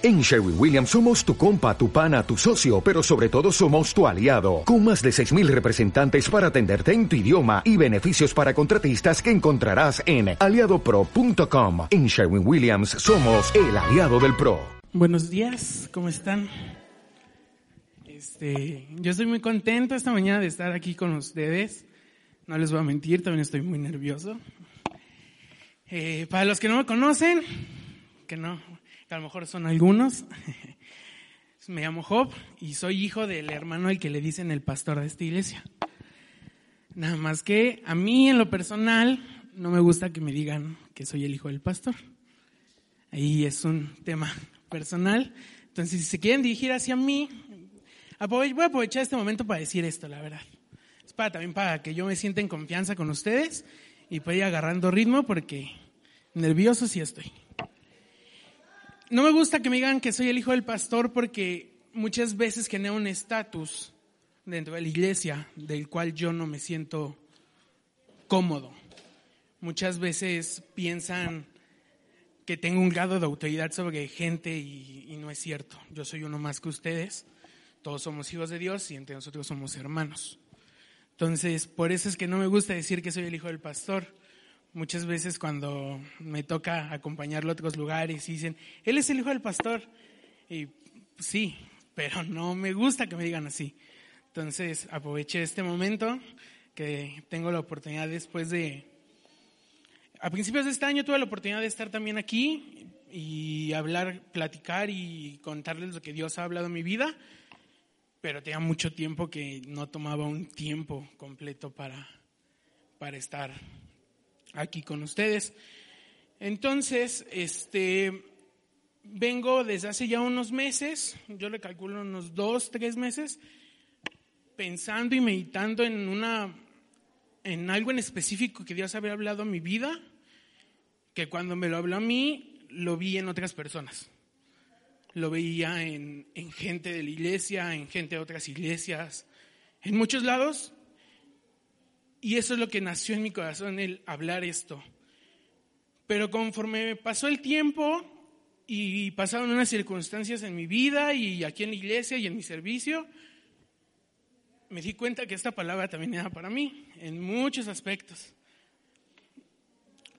En Sherwin Williams somos tu compa, tu pana, tu socio, pero sobre todo somos tu aliado, con más de 6.000 representantes para atenderte en tu idioma y beneficios para contratistas que encontrarás en aliadopro.com. En Sherwin Williams somos el aliado del PRO. Buenos días, ¿cómo están? Este, yo estoy muy contento esta mañana de estar aquí con ustedes. No les voy a mentir, también estoy muy nervioso. Eh, para los que no me conocen, que no, que a lo mejor son algunos. Me llamo Job y soy hijo del hermano al que le dicen el pastor de esta iglesia. Nada más que a mí en lo personal no me gusta que me digan que soy el hijo del pastor. Ahí es un tema personal. Entonces, si se quieren dirigir hacia mí, voy a aprovechar este momento para decir esto, la verdad. Es para también para que yo me sienta en confianza con ustedes y pueda ir agarrando ritmo porque nervioso sí estoy no me gusta que me digan que soy el hijo del pastor porque muchas veces genera un estatus dentro de la iglesia del cual yo no me siento cómodo. Muchas veces piensan que tengo un grado de autoridad sobre gente y, no es cierto. Yo soy uno más que ustedes. Todos somos hijos de Dios y entre nosotros somos hermanos. Entonces, por eso es que no me gusta decir que soy el hijo del pastor, Muchas veces cuando me toca acompañarlo a otros lugares y dicen, él es el hijo del pastor. Y sí, pero no me gusta que me digan así. Entonces aproveché este momento que tengo la oportunidad después de... A principios de este año tuve la oportunidad de estar también aquí y hablar, platicar y contarles lo que Dios ha hablado en mi vida, pero tenía mucho tiempo que no tomaba un tiempo completo para, para estar aquí con ustedes. Entonces, este, vengo desde hace ya unos meses, yo le calculo unos dos, tres meses, pensando y meditando en una, en algo en específico que Dios había hablado a mi vida, que cuando me lo habló a mí, lo vi en otras personas. Lo veía en, en gente de la iglesia, en gente de otras iglesias, en muchos lados, y eso es lo que nació en mi corazón, el hablar esto. Pero conforme pasó el tiempo y pasaron unas circunstancias en mi vida y aquí en la iglesia y en mi servicio, me di cuenta que esta palabra también era para mí, en muchos aspectos.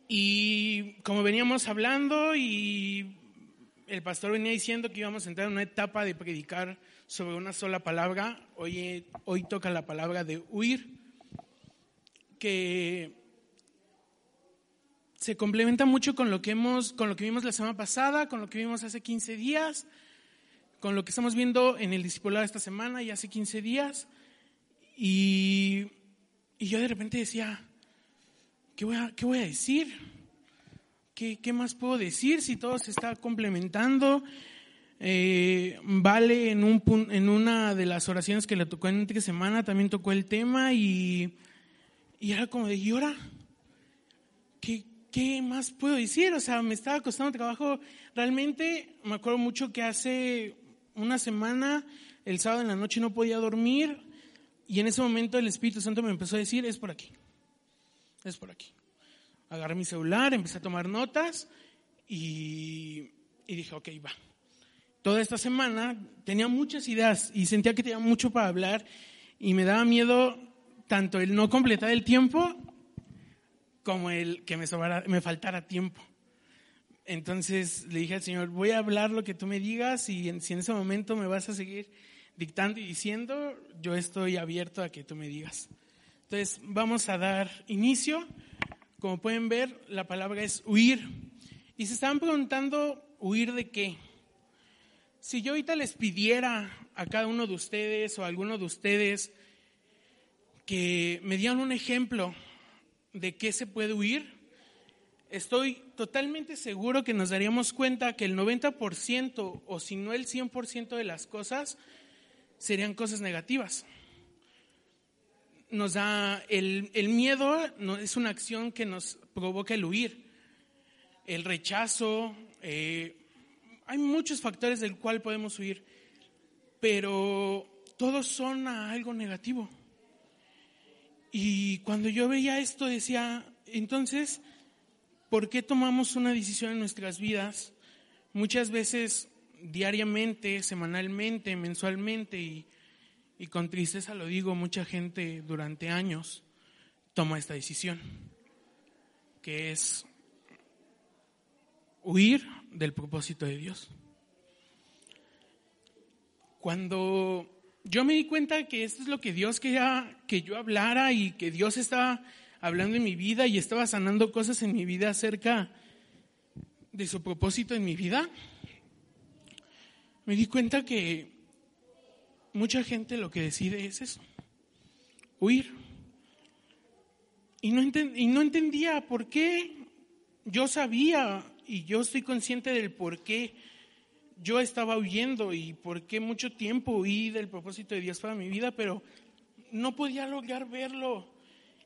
Y como veníamos hablando y el pastor venía diciendo que íbamos a entrar en una etapa de predicar sobre una sola palabra, hoy, hoy toca la palabra de huir que se complementa mucho con lo que hemos, con lo que vimos la semana pasada, con lo que vimos hace 15 días, con lo que estamos viendo en el discipulado esta semana y hace 15 días. Y, yo de repente decía, ¿qué voy a, qué voy a decir? ¿Qué, ¿Qué, más puedo decir si todo se está complementando? Eh, vale, en, un, en una de las oraciones que le tocó en esta semana, también tocó el tema y y era como de, ¿y ahora? ¿Qué, ¿Qué más puedo decir? O sea, me estaba costando trabajo. Realmente me acuerdo mucho que hace una semana, el sábado en la noche no podía dormir y en ese momento el Espíritu Santo me empezó a decir, es por aquí, es por aquí. Agarré mi celular, empecé a tomar notas y, y dije, ok, va. Toda esta semana tenía muchas ideas y sentía que tenía mucho para hablar y me daba miedo tanto el no completar el tiempo como el que me, me faltara tiempo. Entonces le dije al Señor, voy a hablar lo que tú me digas y si en ese momento me vas a seguir dictando y diciendo, yo estoy abierto a que tú me digas. Entonces vamos a dar inicio. Como pueden ver, la palabra es huir. Y se estaban preguntando, ¿huir de qué? Si yo ahorita les pidiera a cada uno de ustedes o a alguno de ustedes que me dieron un ejemplo de qué se puede huir, estoy totalmente seguro que nos daríamos cuenta que el 90% o si no el 100% de las cosas serían cosas negativas. Nos da el, el miedo no, es una acción que nos provoca el huir, el rechazo, eh, hay muchos factores del cual podemos huir, pero todos son algo negativo. Y cuando yo veía esto decía, entonces, ¿por qué tomamos una decisión en nuestras vidas? Muchas veces diariamente, semanalmente, mensualmente y, y con tristeza lo digo, mucha gente durante años toma esta decisión, que es huir del propósito de Dios. Cuando yo me di cuenta que esto es lo que Dios quería que yo hablara y que Dios estaba hablando en mi vida y estaba sanando cosas en mi vida acerca de su propósito en mi vida, me di cuenta que mucha gente lo que decide es eso, huir. Y no, y no entendía por qué yo sabía y yo estoy consciente del por qué yo estaba huyendo y por qué mucho tiempo huí del propósito de Dios para mi vida, pero no podía lograr verlo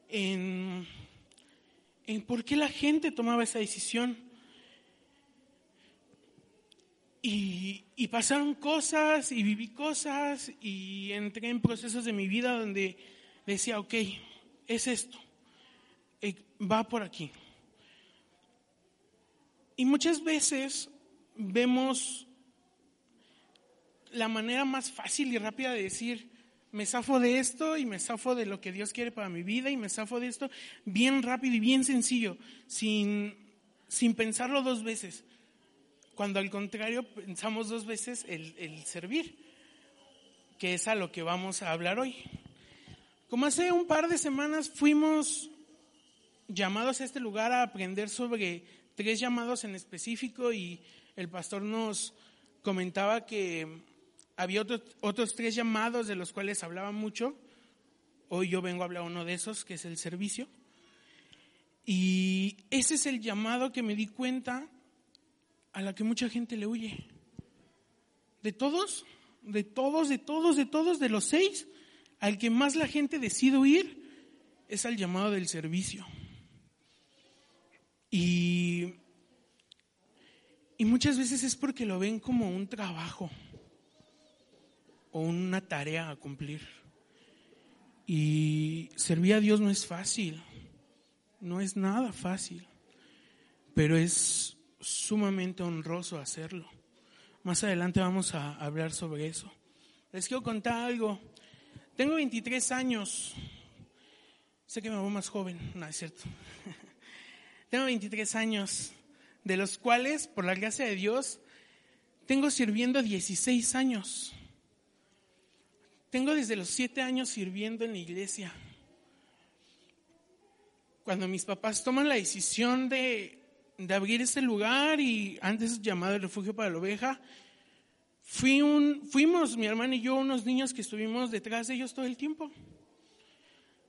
en, en por qué la gente tomaba esa decisión. Y, y, pasaron cosas y viví cosas y entré en procesos de mi vida donde decía, ok, es esto, eh, va por aquí. Y muchas veces vemos la manera más fácil y rápida de decir, me zafo de esto y me zafo de lo que Dios quiere para mi vida y me zafo de esto bien rápido y bien sencillo, sin, sin pensarlo dos veces. Cuando al contrario pensamos dos veces el, el servir, que es a lo que vamos a hablar hoy. Como hace un par de semanas fuimos llamados a este lugar a aprender sobre tres llamados en específico y el pastor nos comentaba que había otros tres llamados de los cuales hablaba mucho. Hoy yo vengo a hablar uno de esos, que es el servicio. Y ese es el llamado que me di cuenta a la que mucha gente le huye. De todos, de todos, de todos, de todos, de los seis, al que más la gente decide huir es al llamado del servicio. Y, y muchas veces es porque lo ven como un trabajo o una tarea a cumplir. Y servir a Dios no es fácil, no es nada fácil, pero es sumamente honroso hacerlo. Más adelante vamos a hablar sobre eso. Les quiero contar algo. Tengo 23 años. Sé que me voy más joven, no es cierto. Tengo 23 años, de los cuales, por la gracia de Dios, tengo sirviendo 16 años. Tengo desde los siete años sirviendo en la iglesia. Cuando mis papás toman la decisión de, abrir este lugar y antes llamado el refugio para la oveja, fui un, fuimos mi hermana y yo unos niños que estuvimos detrás de ellos todo el tiempo.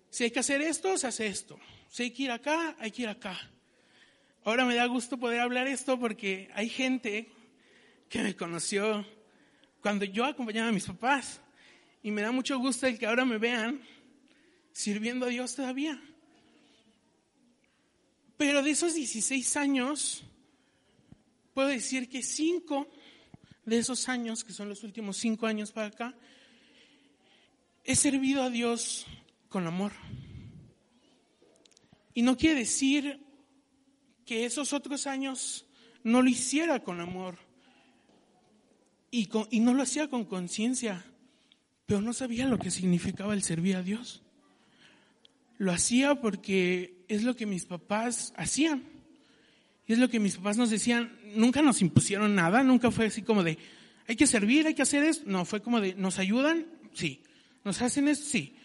Si hay que hacer esto, se hace esto. Si hay que ir acá, hay que ir acá. Ahora me da gusto poder hablar esto porque hay gente que me conoció cuando yo acompañaba a mis papás. Y me da mucho gusto el que ahora me vean sirviendo a Dios todavía. Pero de esos 16 años, puedo decir que cinco de esos años, que son los últimos cinco años para acá, he servido a Dios con amor. Y no quiere decir que esos otros años no lo hiciera con amor y, y no lo hacía con conciencia pero no sabía lo que significaba el servir a Dios. Lo hacía porque es lo que mis papás hacían. Y es lo que mis papás nos decían. Nunca nos impusieron nada, nunca fue así como de, hay que servir, hay que hacer esto. No, fue como de, ¿nos ayudan? Sí. ¿Nos hacen esto? Sí.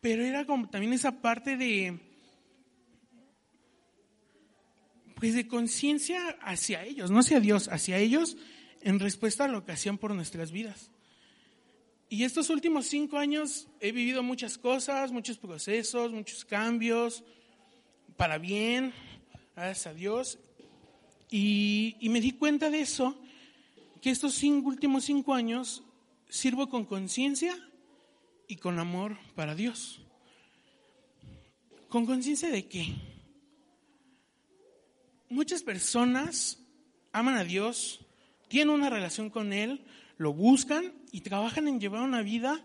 Pero era como también esa parte de, pues de conciencia hacia ellos, no hacia Dios, hacia ellos en respuesta a lo que hacían por nuestras vidas. Y estos últimos cinco años he vivido muchas cosas, muchos procesos, muchos cambios, para bien, gracias a Dios. Y, me di cuenta de eso, que estos últimos cinco años sirvo con conciencia y con amor para Dios. ¿Con conciencia de qué? Muchas personas aman a Dios, tienen una relación con Él, lo buscan y trabajan en llevar una vida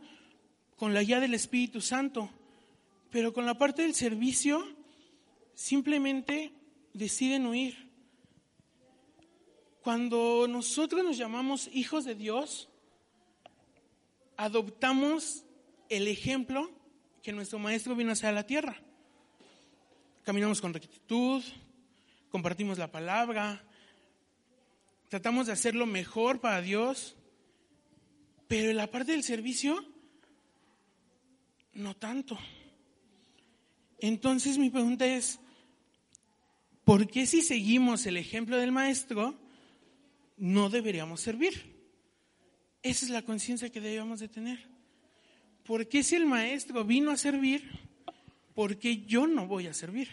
con la guía del Espíritu Santo. Pero con la parte del servicio simplemente deciden huir. Cuando nosotros nos llamamos hijos de Dios, adoptamos el ejemplo que nuestro maestro vino a hacer a la tierra. Caminamos con rectitud, compartimos la palabra, tratamos de hacer lo mejor para Dios, pero en la parte del servicio, no tanto. Entonces mi pregunta es, ¿por qué si seguimos el ejemplo del maestro, no deberíamos servir? Esa es la conciencia que debemos de tener. ¿Por qué si el maestro vino a servir, por qué yo no voy a servir?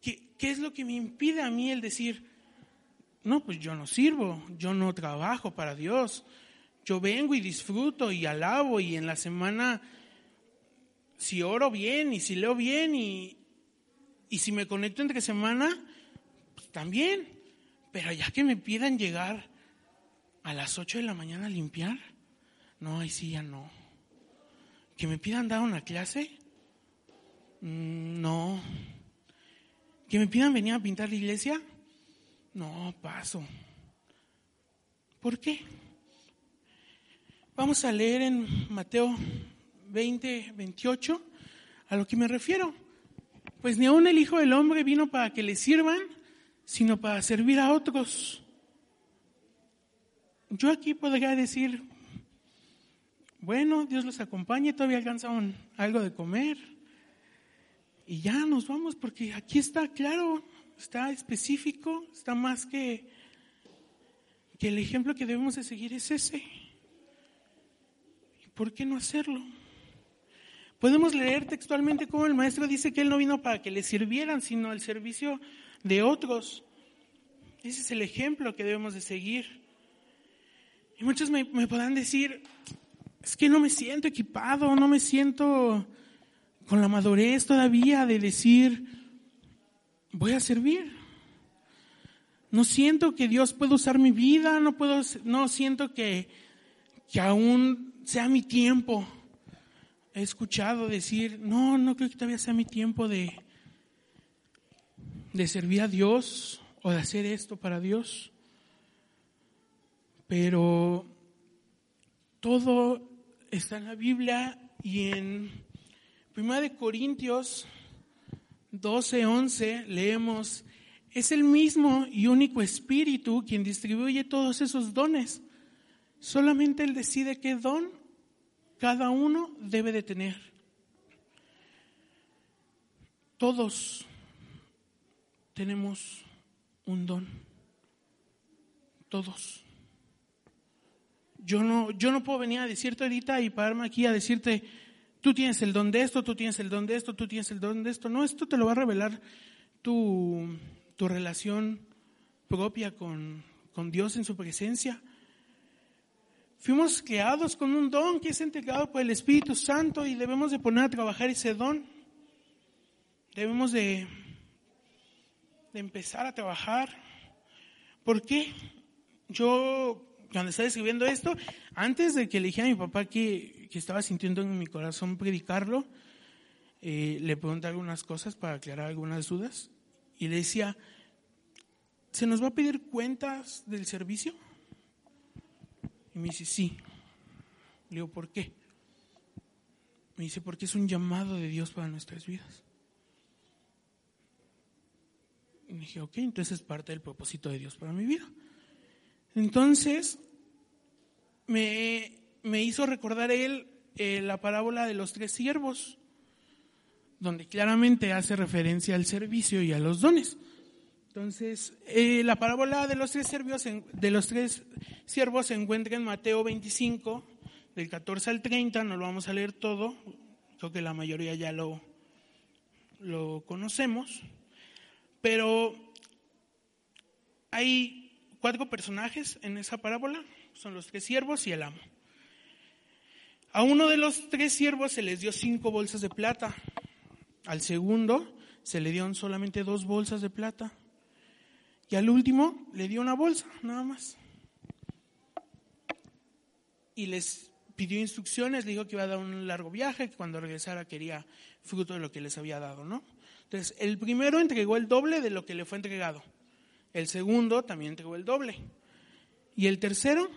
¿Qué, ¿Qué, es lo que me impide a mí el decir, no, pues yo no sirvo, yo no trabajo para Dios, yo vengo y disfruto y alabo y en la semana si oro bien y si leo bien y, y si me conecto entre semana, pues también. Pero ya que me pidan llegar a las 8 de la mañana a limpiar, no, ahí sí ya no. Que me pidan dar una clase, mm, no. Que me pidan venir a pintar la iglesia, no, paso. ¿Por qué? Vamos a leer en Mateo 20, 28 a lo que me refiero. Pues ni aun el Hijo del Hombre vino para que le sirvan, sino para servir a otros. Yo aquí podría decir, bueno, Dios los acompañe, todavía alcanzan algo de comer. Y ya nos vamos, porque aquí está claro, está específico, está más que, que el ejemplo que debemos de seguir es ese. ¿Por qué no hacerlo? Podemos leer textualmente cómo el maestro dice que él no vino para que le sirvieran, sino al servicio de otros. Ese es el ejemplo que debemos de seguir. Y muchos me, me podrán decir, es que no me siento equipado, no me siento con la madurez todavía de decir, voy a servir. No siento que Dios pueda usar mi vida, no puedo, no siento que, que aún sea mi tiempo. He escuchado decir, no, no creo que todavía sea mi tiempo de, de servir a Dios o de hacer esto para Dios. Pero todo está en la Biblia y en 1 de Corintios 12, 11 leemos, es el mismo y único Espíritu quien distribuye todos esos dones. Solamente Él decide qué don cada uno debe de tener. Todos tenemos un don. Todos. Yo no, yo no puedo venir a decirte ahorita y pararme aquí a decirte, tú tienes el don de esto, tú tienes el don de esto, tú tienes el don de esto. No, esto te lo va a revelar tu, tu relación propia con, con Dios en su presencia. Fuimos creados con un don que es entregado por el Espíritu Santo y debemos de poner a trabajar ese don. Debemos de, empezar a trabajar. ¿Por qué? Yo cuando estaba escribiendo esto, antes de que le dijera a mi papá que, que estaba sintiendo en mi corazón predicarlo, eh, le pregunté algunas cosas para aclarar algunas dudas y le decía, ¿se nos va a pedir cuentas del servicio? Y me dice, sí. Le digo, ¿por qué? Me dice, porque es un llamado de Dios para nuestras vidas. Y dije, ok, entonces es parte del propósito de Dios para mi vida. Entonces, me, me hizo recordar él eh, la parábola de los tres siervos, donde claramente hace referencia al servicio y a los dones. Entonces, eh, la parábola de los tres siervos, de los tres siervos se encuentra en Mateo 25, del 14 al 30, no lo vamos a leer todo, creo que la mayoría ya lo, lo conocemos, pero hay cuatro personajes en esa parábola, son los tres siervos y el amo. A uno de los tres siervos se les dio cinco bolsas de plata, al segundo se le dieron solamente dos bolsas de plata y al último le dio una bolsa, nada más. Y les pidió instrucciones, le dijo que iba a dar un largo viaje, que cuando regresara quería fruto de lo que les había dado, ¿no? Entonces, el primero entregó el doble de lo que le fue entregado El segundo también entregó el doble. Y el tercero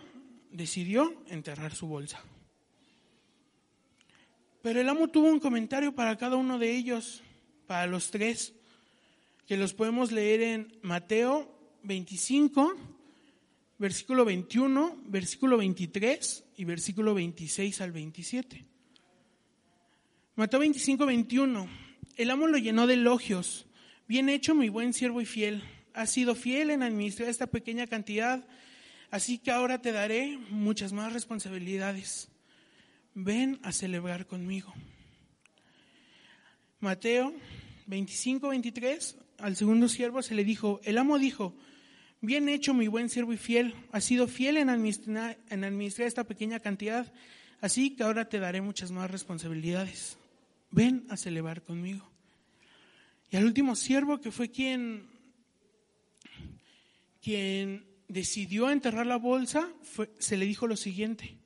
decidió enterrar su bolsa. Pero el amo tuvo un comentario para cada uno de ellos, para los tres, que los podemos leer en Mateo 25, versículo 21, versículo 23 y versículo 26 al 27. Mateo 25, 21. El amo lo llenó de elogios. Bien hecho, mi buen siervo y fiel. Has sido fiel en administrar esta pequeña cantidad, así que ahora te daré muchas más responsabilidades. Ven a celebrar conmigo. Mateo 25, 23. Al segundo siervo se le dijo, el amo dijo, Bien hecho, mi buen siervo y fiel. Has sido fiel en administrar, en administrar esta pequeña cantidad, así que ahora te daré muchas más responsabilidades. Ven a celebrar conmigo. Y al último siervo, que fue quien, quien decidió enterrar la bolsa, se le dijo lo siguiente.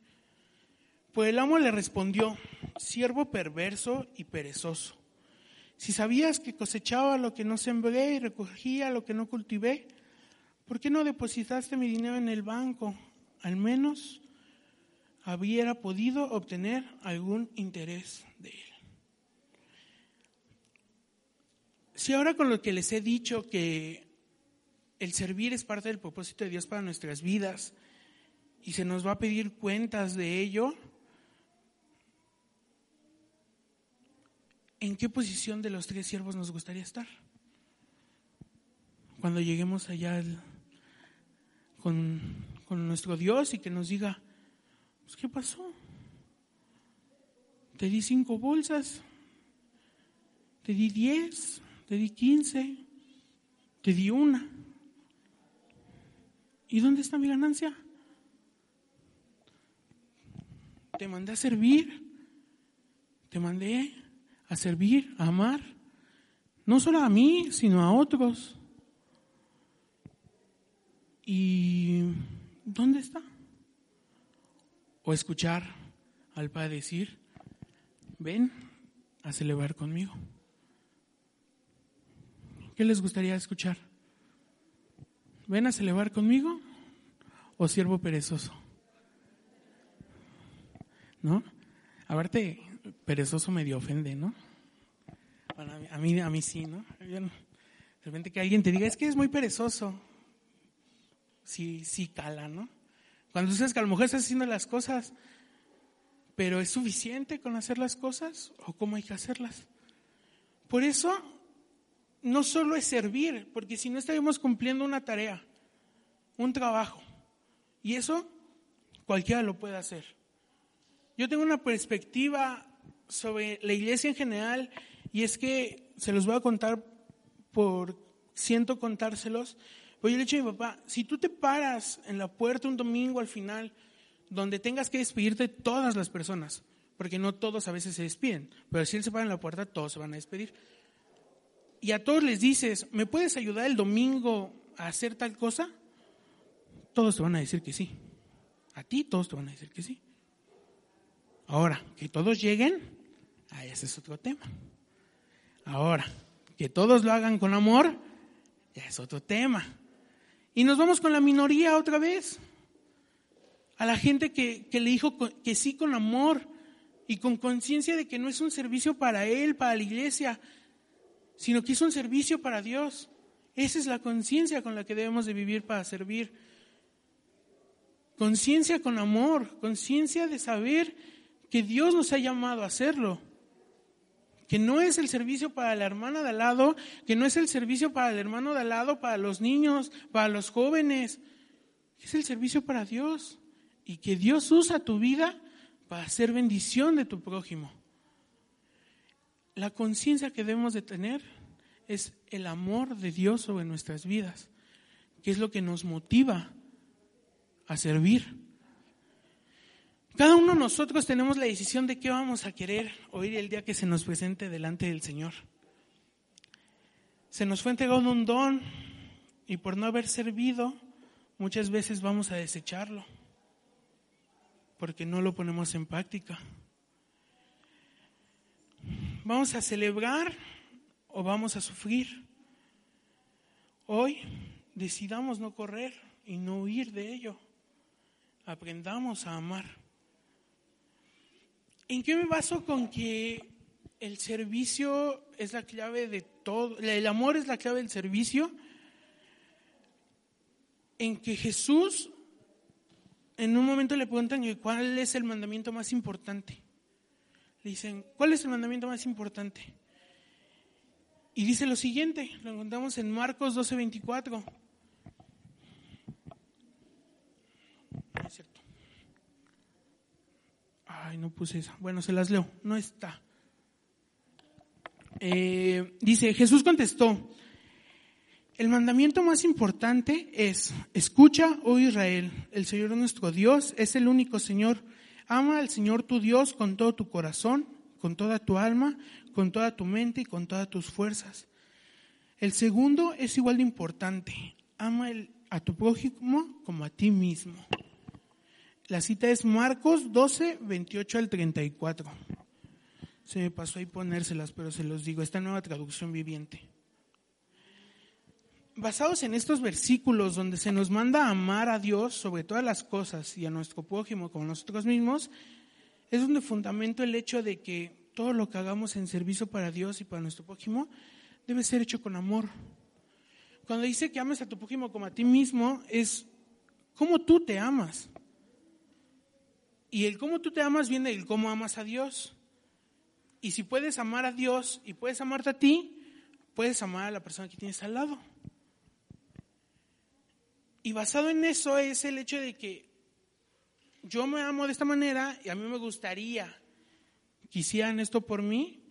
Pues el amo le respondió, siervo perverso y perezoso. Si sabías que cosechaba lo que no sembré y recogía lo que no cultivé, ¿por qué no depositaste mi dinero en el banco? Al menos hubiera podido obtener algún interés de él. Si ahora con lo que les he dicho que el servir es parte del propósito de Dios para nuestras vidas y se nos va a pedir cuentas de ello, ¿en qué posición de los tres siervos nos gustaría estar? Cuando lleguemos allá al, con, nuestro Dios y que nos diga, pues, ¿qué pasó? Te di cinco bolsas, te di diez, te di quince, te di una. ¿Y dónde está mi ganancia? Te mandé a servir, te mandé a servir, a amar, no solo a mí, sino a otros. ¿Y dónde está? O escuchar al Padre decir, ven a celebrar conmigo. ¿Qué les gustaría escuchar? ¿Ven a celebrar conmigo o siervo perezoso? ¿No? A verte, perezoso medio ofende, ¿no? a mí, a mí sí, ¿no? De repente que alguien te diga, es que es muy perezoso sí, sí cala, ¿no? Cuando sabes que a lo mejor estás haciendo las cosas, pero ¿es suficiente con hacer las cosas o cómo hay que hacerlas? Por eso, no solo es servir, porque si no estaríamos cumpliendo una tarea, un trabajo, y eso cualquiera lo puede hacer. Yo tengo una perspectiva sobre la iglesia en general y es que se los voy a contar por siento contárselos, pues yo le he dicho a mi papá, si tú te paras en la puerta un domingo al final, donde tengas que despedirte de todas las personas, porque no todos a veces se despiden, pero si él se para en la puerta, todos se van a despedir. Y a todos les dices, ¿me puedes ayudar el domingo a hacer tal cosa? Todos te van a decir que sí. A ti todos te van a decir que sí. Ahora, que todos lleguen, ah, ese es otro tema. Ahora, que todos lo hagan con amor, ya es otro tema. Y nos vamos con la minoría otra vez. A la gente que, le dijo que sí con amor y con conciencia de que no es un servicio para él, para la iglesia, sino que es un servicio para Dios. Esa es la conciencia con la que debemos de vivir para servir. Conciencia con amor, conciencia de saber que Dios nos ha llamado a hacerlo que no es el servicio para la hermana de al lado, que no es el servicio para el hermano de al lado, para los niños, para los jóvenes, es el servicio para Dios y que Dios usa tu vida para hacer bendición de tu prójimo. La conciencia que debemos de tener es el amor de Dios sobre nuestras vidas, que es lo que nos motiva a servir. Cada uno de nosotros tenemos la decisión de qué vamos a querer oír el día que se nos presente delante del Señor. Se nos fue entregado un don y por no haber servido, muchas veces vamos a desecharlo, porque no lo ponemos en práctica. ¿Vamos a celebrar o vamos a sufrir? Hoy decidamos no correr y no huir de ello. Aprendamos a amar. ¿En qué me baso con que el servicio es la clave de todo? El amor es la clave del servicio. En que Jesús en un momento le preguntan cuál es el mandamiento más importante. Le dicen, ¿cuál es el mandamiento más importante? Y dice lo siguiente, lo encontramos en Marcos 12:24. es cierto. Ay, no puse esa. Bueno, se las leo. No está. Eh, dice, Jesús contestó, el mandamiento más importante es, escucha, oh Israel, el Señor nuestro Dios es el único Señor. Ama al Señor tu Dios con todo tu corazón, con toda tu alma, con toda tu mente y con todas tus fuerzas. El segundo es igual de importante. Ama a tu prójimo como a ti mismo. La cita es Marcos 12, 28 al 34. Se me pasó ahí ponérselas, pero se los digo, esta nueva traducción viviente basados en estos versículos donde se nos manda a amar a Dios sobre todas las cosas y a nuestro prójimo como nosotros mismos, es donde fundamento el hecho de que todo lo que hagamos en servicio para Dios y para nuestro prójimo debe ser hecho con amor. Cuando dice que ames a tu prójimo como a ti mismo, es cómo tú te amas. Y el cómo tú te amas viene del cómo amas a Dios. Y si puedes amar a Dios y puedes amarte a ti, puedes amar a la persona que tienes al lado. Y basado en eso es el hecho de que yo me amo de esta manera y a mí me gustaría que hicieran esto por mí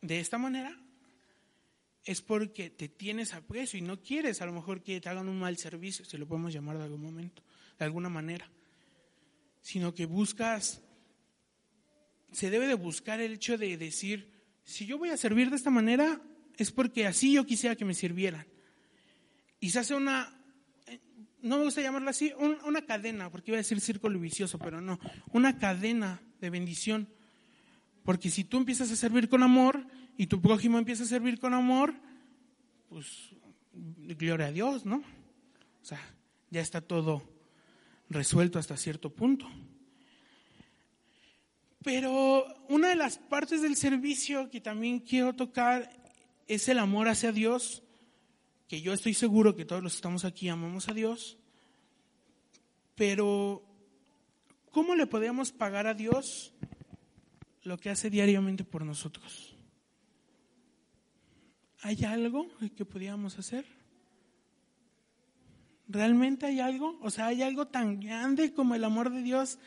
de esta manera, es porque te tienes aprecio y no quieres a lo mejor que te hagan un mal servicio, si lo podemos llamar de algún momento, de alguna manera, sino que buscas, se debe de buscar el hecho de decir, si yo voy a servir de esta manera, es porque así yo quisiera que me sirvieran. Y se hace una no me gusta llamarlo así, una cadena, porque iba a decir círculo vicioso, pero no, una cadena de bendición. Porque si tú empiezas a servir con amor y tu prójimo empieza a servir con amor, pues gloria a Dios, ¿no? O sea, ya está todo resuelto hasta cierto punto. Pero una de las partes del servicio que también quiero tocar es el amor hacia Dios que yo estoy seguro que todos los que estamos aquí amamos a Dios, pero ¿cómo le podríamos pagar a Dios lo que hace diariamente por nosotros? ¿Hay algo que podríamos hacer? ¿Realmente hay algo? O sea, ¿hay algo tan grande como el amor de Dios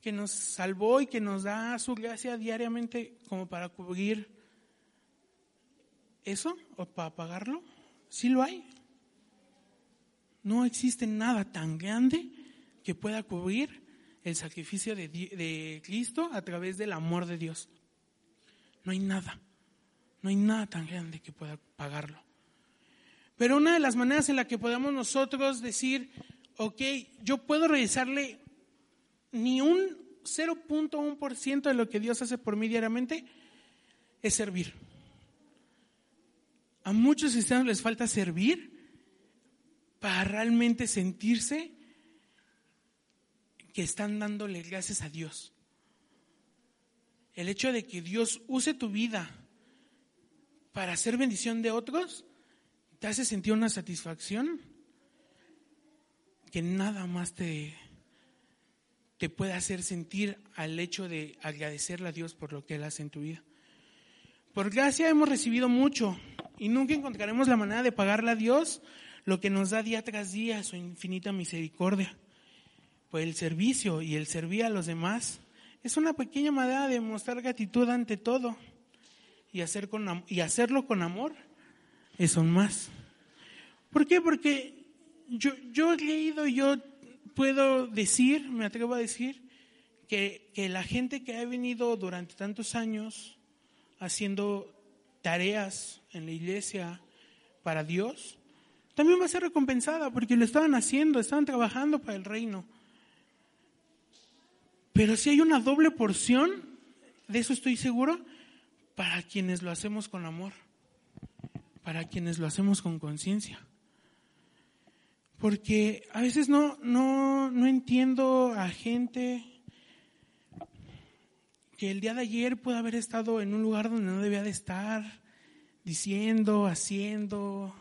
que nos salvó y que nos da su gracia diariamente como para cubrir eso o para pagarlo? ¿Sí lo hay? No existe nada tan grande que pueda cubrir el sacrificio de, Cristo a través del amor de Dios. No hay nada. No hay nada tan grande que pueda pagarlo. Pero una de las maneras en la que podemos nosotros decir, ok, yo puedo realizarle ni un 0.1% de lo que Dios hace por mí diariamente, es servir. A muchos cristianos les falta servir para realmente sentirse que están dándole gracias a Dios. El hecho de que Dios use tu vida para hacer bendición de otros, te hace sentir una satisfacción que nada más te, te puede hacer sentir al hecho de agradecerle a Dios por lo que Él hace en tu vida. Por gracia hemos recibido mucho, y nunca encontraremos la manera de pagarle a Dios lo que nos da día tras día su infinita misericordia. Pues el servicio y el servir a los demás es una pequeña manera de mostrar gratitud ante todo y, hacer con, y hacerlo con amor aún más. ¿Por qué? Porque yo, yo he leído, yo puedo decir, me atrevo a decir, que, que la gente que ha venido durante tantos años haciendo tareas en la iglesia para Dios, también va a ser recompensada porque lo estaban haciendo, estaban trabajando para el reino. Pero si hay una doble porción, de eso estoy seguro, para quienes lo hacemos con amor, para quienes lo hacemos con conciencia. Porque a veces no, no, no entiendo a gente que el día de ayer puede haber estado en un lugar donde no debía de estar, diciendo, haciendo,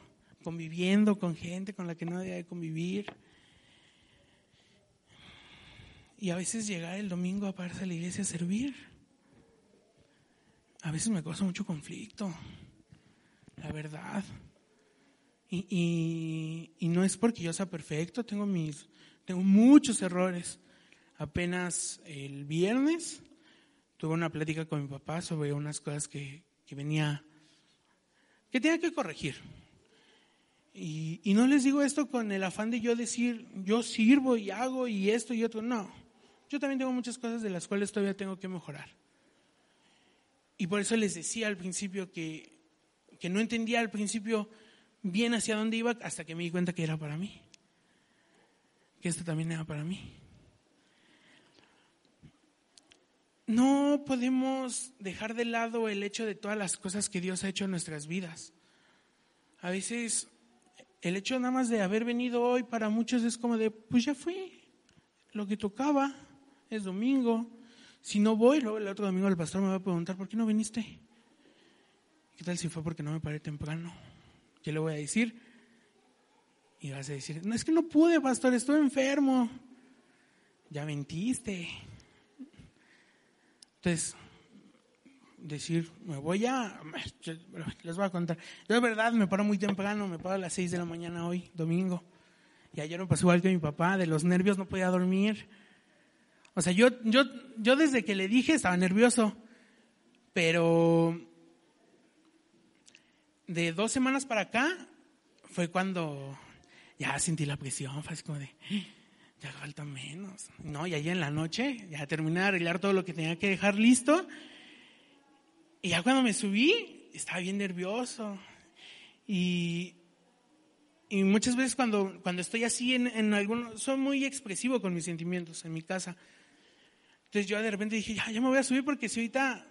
conviviendo con gente con la que no debía de convivir. Y a veces llegar el domingo a pararse a la iglesia a servir. A veces me causa mucho conflicto, la verdad. Y, y, no es porque yo sea perfecto, tengo mis, tengo muchos errores. Apenas el viernes tuve una plática con mi papá sobre unas cosas que, que venía, que tenía que corregir. Y, y, no les digo esto con el afán de yo decir, yo sirvo y hago y esto y otro. No, yo también tengo muchas cosas de las cuales todavía tengo que mejorar. Y por eso les decía al principio que, que no entendía al principio bien hacia dónde iba hasta que me di cuenta que era para mí. Que esto también era para mí. No podemos dejar de lado el hecho de todas las cosas que Dios ha hecho en nuestras vidas. A veces el hecho nada más de haber venido hoy para muchos es como de, pues ya fui, lo que tocaba, es domingo. Si no voy, luego el otro domingo el pastor me va a preguntar, ¿por qué no viniste? ¿Qué tal si fue porque no me paré temprano? ¿Qué le voy a decir? Y vas a decir, no es que no pude, pastor, estoy enfermo. Ya mentiste. Entonces, decir, me voy a, les voy a contar. Yo de verdad me paro muy temprano, me paro a las 6 de la mañana hoy, domingo. Y ayer me pasó igual que mi papá, de los nervios no podía dormir. O sea, yo, yo, yo desde que le dije estaba nervioso, pero de dos semanas para acá fue cuando ya sentí la presión, fue así como de, ya falta menos. No, y allí en la noche ya terminé de arreglar todo lo que tenía que dejar listo. Y ya cuando me subí, estaba bien nervioso. Y, y muchas veces cuando, cuando estoy así en, en algunos, soy muy expresivo con mis sentimientos en mi casa. Entonces yo de repente dije, ya, ya me voy a subir porque si ahorita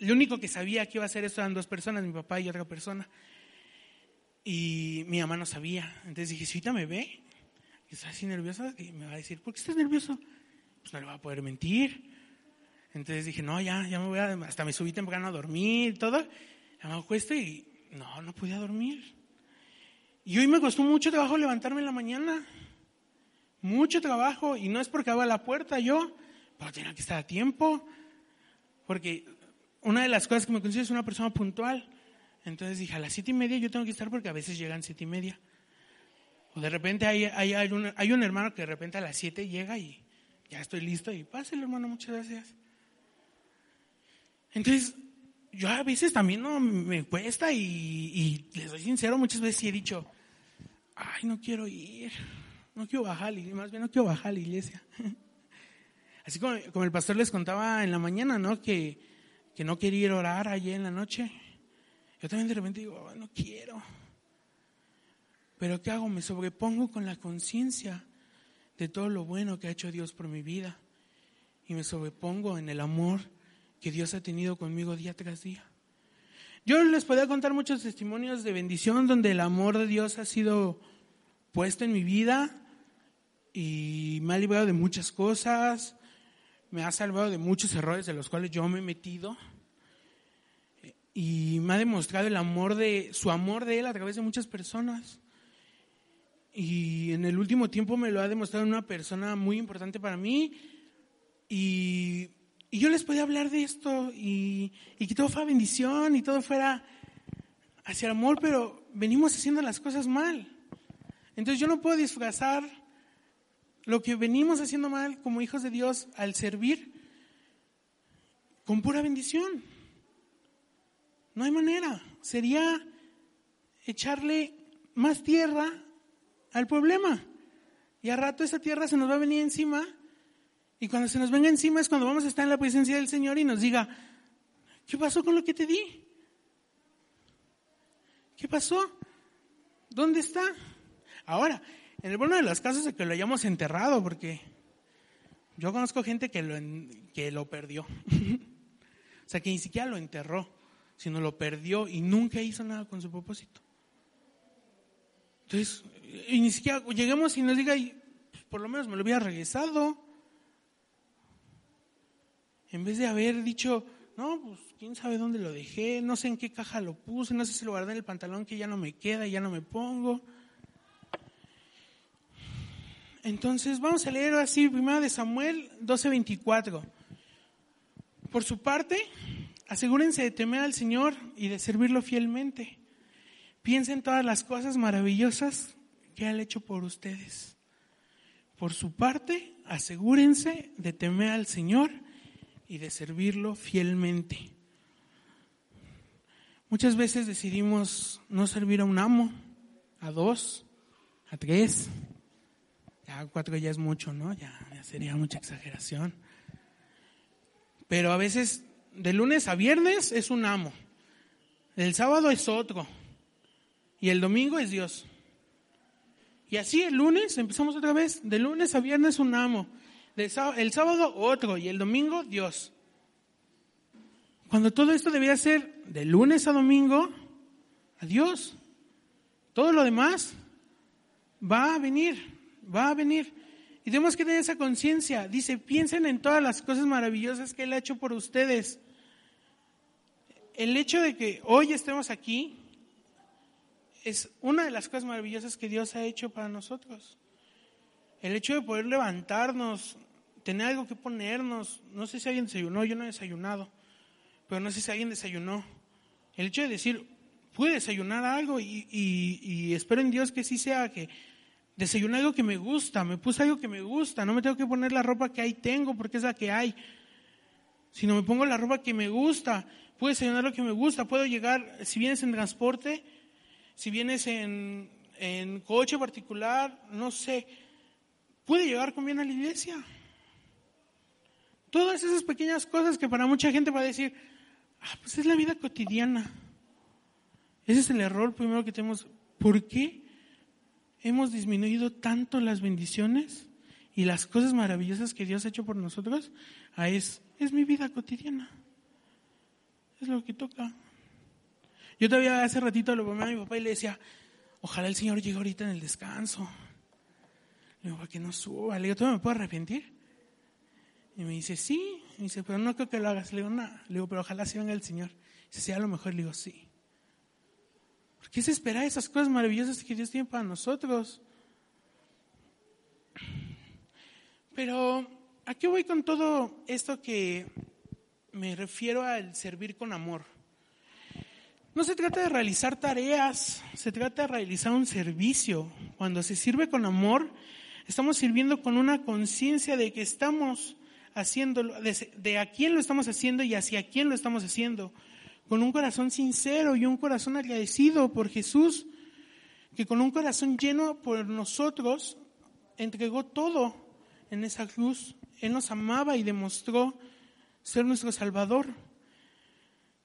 lo único que sabía que iba a hacer esto eran dos personas, mi papá y otra persona. Y mi mamá no sabía. Entonces dije, si me ve, y está así nerviosa, y me va a decir, ¿por qué estás nervioso? Pues no le va a poder mentir. Entonces dije, no, ya, ya me voy a, hasta me subí temprano a dormir y todo. Ya me acuesto y no, no podía dormir. Y hoy me costó mucho trabajo levantarme en la mañana. Mucho trabajo. Y no es porque abra la puerta yo, pero tenía que estar a tiempo. Porque una de las cosas que me considero es una persona puntual. Entonces dije, a las siete y media yo tengo que estar porque a veces llegan siete y media. O de repente hay, hay, hay, un, hermano que de repente a las siete llega y ya estoy listo y pásale hermano, muchas gracias. Entonces, yo a veces también no me cuesta y, y les soy sincero, muchas veces sí he dicho, ay, no quiero ir, no quiero bajar, más bien no quiero bajar a la iglesia. Así como, como el pastor les contaba en la mañana, ¿no? Que que no quería ir a orar ayer en la noche. Yo también de repente digo, no quiero. Pero ¿qué hago? Me sobrepongo con la conciencia de todo lo bueno que ha hecho Dios por mi vida. Y me sobrepongo en el amor que Dios ha tenido conmigo día tras día. Yo les podría contar muchos testimonios de bendición donde el amor de Dios ha sido puesto en mi vida y me ha librado de muchas cosas, me ha salvado de muchos errores de los cuales yo me he metido y me ha demostrado el amor de su amor de él a través de muchas personas. Y en el último tiempo me lo ha demostrado una persona muy importante para mí y, y yo les podía hablar de esto y, y que todo fuera bendición y todo fuera hacia el amor, pero venimos haciendo las cosas mal. Entonces yo no puedo disfrazar lo que venimos haciendo mal como hijos de Dios al servir con pura bendición. No hay manera. Sería echarle más tierra al problema. Y a rato esa tierra se nos va a venir encima. Y cuando se nos venga encima es cuando vamos a estar en la presencia del Señor y nos diga, ¿qué pasó con lo que te di? ¿Qué pasó? ¿Dónde está? Ahora, en el bueno de los casos es que lo hayamos enterrado, porque yo conozco gente que lo, que lo perdió. o sea, que ni siquiera lo enterró, sino lo perdió y nunca hizo nada con su propósito. Entonces, Y ni siquiera lleguemos y nos diga, por lo menos me lo hubiera regresado. En vez de haber dicho, no, pues quién sabe dónde lo dejé, no sé en qué caja lo puse, no sé si lo guardé en el pantalón que ya no me queda y ya no me pongo. Entonces vamos a leer así, primero de Samuel 12:24. Por su parte, asegúrense de temer al Señor y de servirlo fielmente. Piensen todas las cosas maravillosas que ha hecho por ustedes. Por su parte, asegúrense de temer al Señor y de servirlo fielmente. Muchas veces decidimos no servir a un amo, a dos, a tres, ya cuatro ya es mucho, ¿no? Ya, sería mucha exageración. Pero a veces de lunes a viernes es un amo, el sábado es otro y el domingo es Dios. Y así el lunes empezamos otra vez, de lunes a viernes un amo, el sábado otro y el domingo Dios. Cuando todo esto debería ser de lunes a domingo, a Dios. Todo lo demás va a venir va a venir. Y tenemos que tener esa conciencia. Dice, piensen en todas las cosas maravillosas que Él ha hecho por ustedes. El hecho de que hoy estemos aquí es una de las cosas maravillosas que Dios ha hecho para nosotros. El hecho de poder levantarnos, tener algo que ponernos. No sé si alguien desayunó, yo no he desayunado, pero no sé si alguien desayunó. El hecho de decir, pude desayunar algo y, y espero en Dios que sí sea que desayuné algo que me gusta, me puse algo que me gusta, no me tengo que poner la ropa que ahí tengo porque es la que hay, sino me pongo la ropa que me gusta, puedo desayunar lo que me gusta, puedo llegar, si vienes en transporte, si vienes en, coche particular, no sé, puede llegar con bien a la iglesia. Todas esas pequeñas cosas que para mucha gente va a decir, ah, pues es la vida cotidiana. Ese es el error primero que tenemos. ¿Por qué? Hemos disminuido tanto las bendiciones y las cosas maravillosas que Dios ha hecho por nosotros, a es, es mi vida cotidiana. Es lo que toca. Yo todavía hace ratito lo ponía a mi papá y le decía, ojalá el Señor llegue ahorita en el descanso. Le digo, para que no suba. Le digo, ¿tú me puedo arrepentir? Y me dice, sí. Y dice, pero no creo que lo hagas. Le digo, nada. Le digo, pero ojalá se venga el Señor. Y dice, sí, a lo mejor. Le digo, sí. ¿Qué es esperar esas cosas maravillosas que Dios tiene para nosotros? Pero, ¿a qué voy con todo esto que me refiero al servir con amor? No se trata de realizar tareas, se trata de realizar un servicio. Cuando se sirve con amor, estamos sirviendo con una conciencia de que estamos haciéndolo, de, de, a quién lo estamos haciendo y hacia quién lo estamos haciendo con un corazón sincero y un corazón agradecido por Jesús, que con un corazón lleno por nosotros entregó todo en esa cruz. Él nos amaba y demostró ser nuestro Salvador.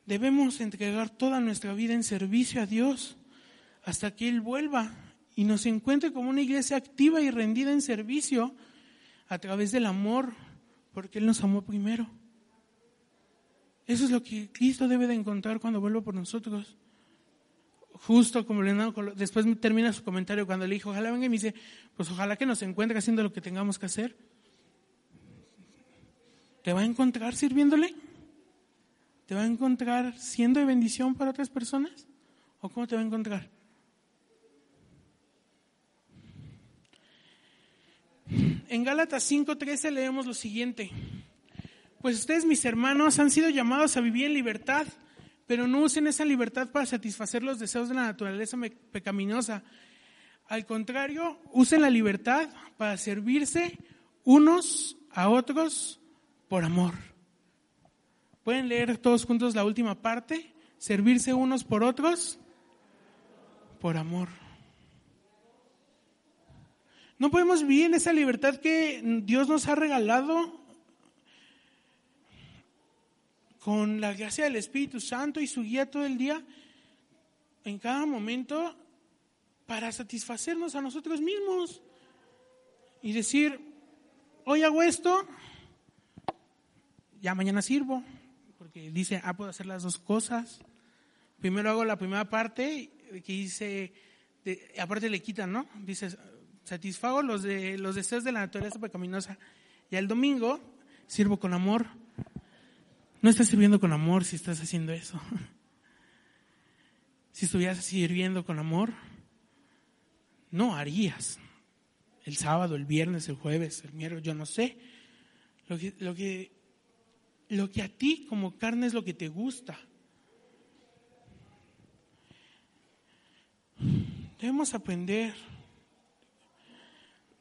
Debemos entregar toda nuestra vida en servicio a Dios hasta que Él vuelva y nos encuentre como una iglesia activa y rendida en servicio a través del amor, porque Él nos amó primero. Eso es lo que Cristo debe de encontrar cuando vuelva por nosotros. Justo como después termina su comentario cuando le dijo, ojalá venga y me dice, pues ojalá que nos encuentre haciendo lo que tengamos que hacer. ¿Te va a encontrar sirviéndole? ¿Te va a encontrar siendo de bendición para otras personas? ¿O cómo te va a encontrar? En Gálatas 5:13 leemos lo siguiente. Pues ustedes, mis hermanos, han sido llamados a vivir en libertad, pero no usen esa libertad para satisfacer los deseos de la naturaleza pecaminosa. Al contrario, usen la libertad para servirse unos a otros por amor. ¿Pueden leer todos juntos la última parte? Servirse unos por otros por amor. No podemos vivir en esa libertad que Dios nos ha regalado con la gracia del Espíritu Santo y su guía todo el día, en cada momento, para satisfacernos a nosotros mismos y decir, hoy hago esto, ya mañana sirvo, porque dice, ah, puedo hacer las dos cosas. Primero hago la primera parte que dice, aparte le quitan, ¿no? Dices, satisfago los, de, los deseos de la naturaleza pecaminosa. Y el domingo sirvo con amor. No estás sirviendo con amor si estás haciendo eso. Si estuvieras sirviendo con amor, no harías. El sábado, el viernes, el jueves, el miércoles, yo no sé. Lo que, lo que, lo que a ti como carne es lo que te gusta. Debemos aprender.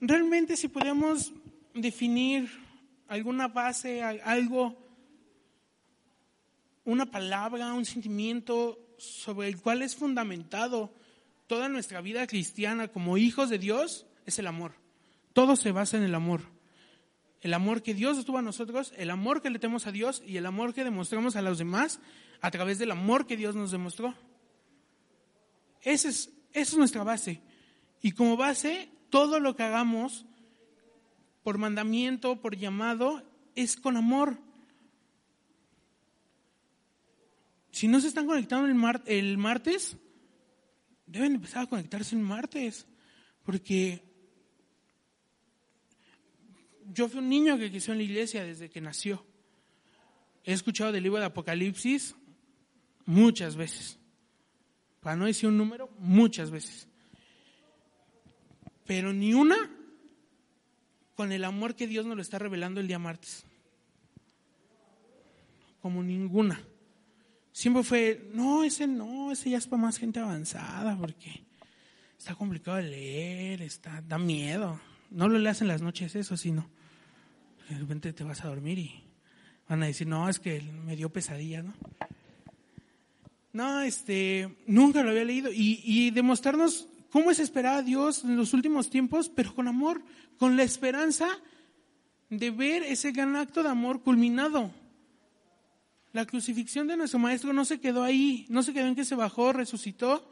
Realmente si podemos definir alguna base, algo, una palabra, un sentimiento sobre el cual es fundamentado toda nuestra vida cristiana como hijos de Dios, es el amor. Todo se basa en el amor. El amor que Dios tuvo a nosotros, el amor que le tenemos a Dios y el amor que demostramos a los demás a través del amor que Dios nos demostró. Esa es, esa es nuestra base. Y como base, todo lo que hagamos por mandamiento, por llamado, es con amor. Si no se están conectando el, martes, deben empezar a conectarse el martes, porque yo fui un niño que creció en la iglesia desde que nació. He escuchado del libro de Apocalipsis muchas veces. Para no decir un número, muchas veces. Pero ni una con el amor que Dios nos lo está revelando el día martes. Como ninguna. Siempre fue, no, ese no, ese ya es para más gente avanzada, porque está complicado de leer, está, da miedo. No lo leas en las noches eso, sino de repente te vas a dormir y van a decir, no, es que me dio pesadilla, ¿no? No, este, nunca lo había leído. Y, y demostrarnos cómo es esperar a Dios en los últimos tiempos, pero con amor, con la esperanza de ver ese gran acto de amor culminado. La crucifixión de nuestro Maestro no se quedó ahí, no se quedó en que se bajó, resucitó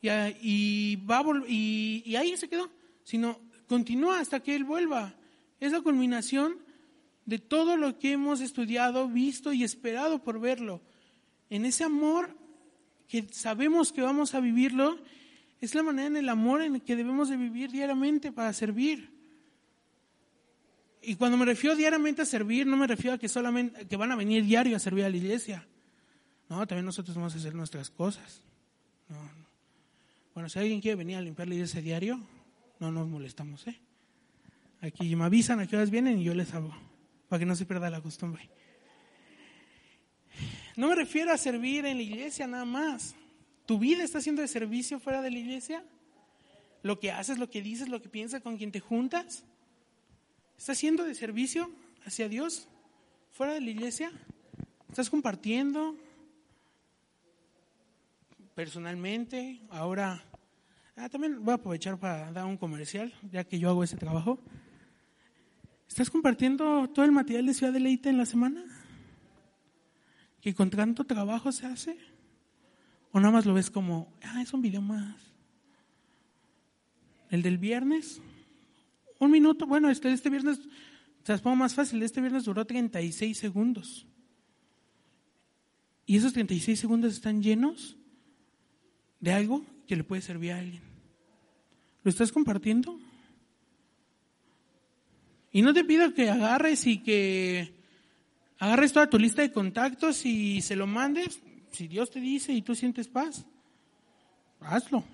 y, y, va y, ahí se quedó, sino continúa hasta que Él vuelva. Es la culminación de todo lo que hemos estudiado, visto y esperado por verlo. En ese amor que sabemos que vamos a vivirlo, es la manera en el amor en que debemos de vivir diariamente para servir. Y cuando me refiero diariamente a servir, no me refiero a que solamente que van a venir diario a servir a la iglesia. No, también nosotros vamos a hacer nuestras cosas. Bueno, si alguien quiere venir a limpiar la iglesia diario, no nos molestamos, ¿eh? Aquí me avisan a qué horas vienen y yo les hago, para que no se pierda la costumbre. No me refiero a servir en la iglesia nada más. ¿Tu vida está siendo de servicio fuera de la iglesia? ¿Lo que haces, lo que dices, lo que piensas, con quien te juntas? ¿Estás siendo de servicio hacia Dios fuera de la iglesia? ¿Estás compartiendo personalmente? Ahora, ah, también voy a aprovechar para dar un comercial, ya que yo hago ese trabajo. ¿Estás compartiendo todo el material de Ciudad de Leite en la semana? ¿Que con tanto trabajo se hace? ¿O nada más lo ves como, ah, es un video más? El del viernes, un minuto, bueno, este, este viernes, se las pongo más fácil, este viernes duró 36 segundos. Y esos 36 segundos están llenos de algo que le puede servir a alguien. ¿Lo estás compartiendo? Y no te pido que agarres y que agarres toda tu lista de contactos y se lo mandes. Si Dios te dice y tú sientes paz, hazlo.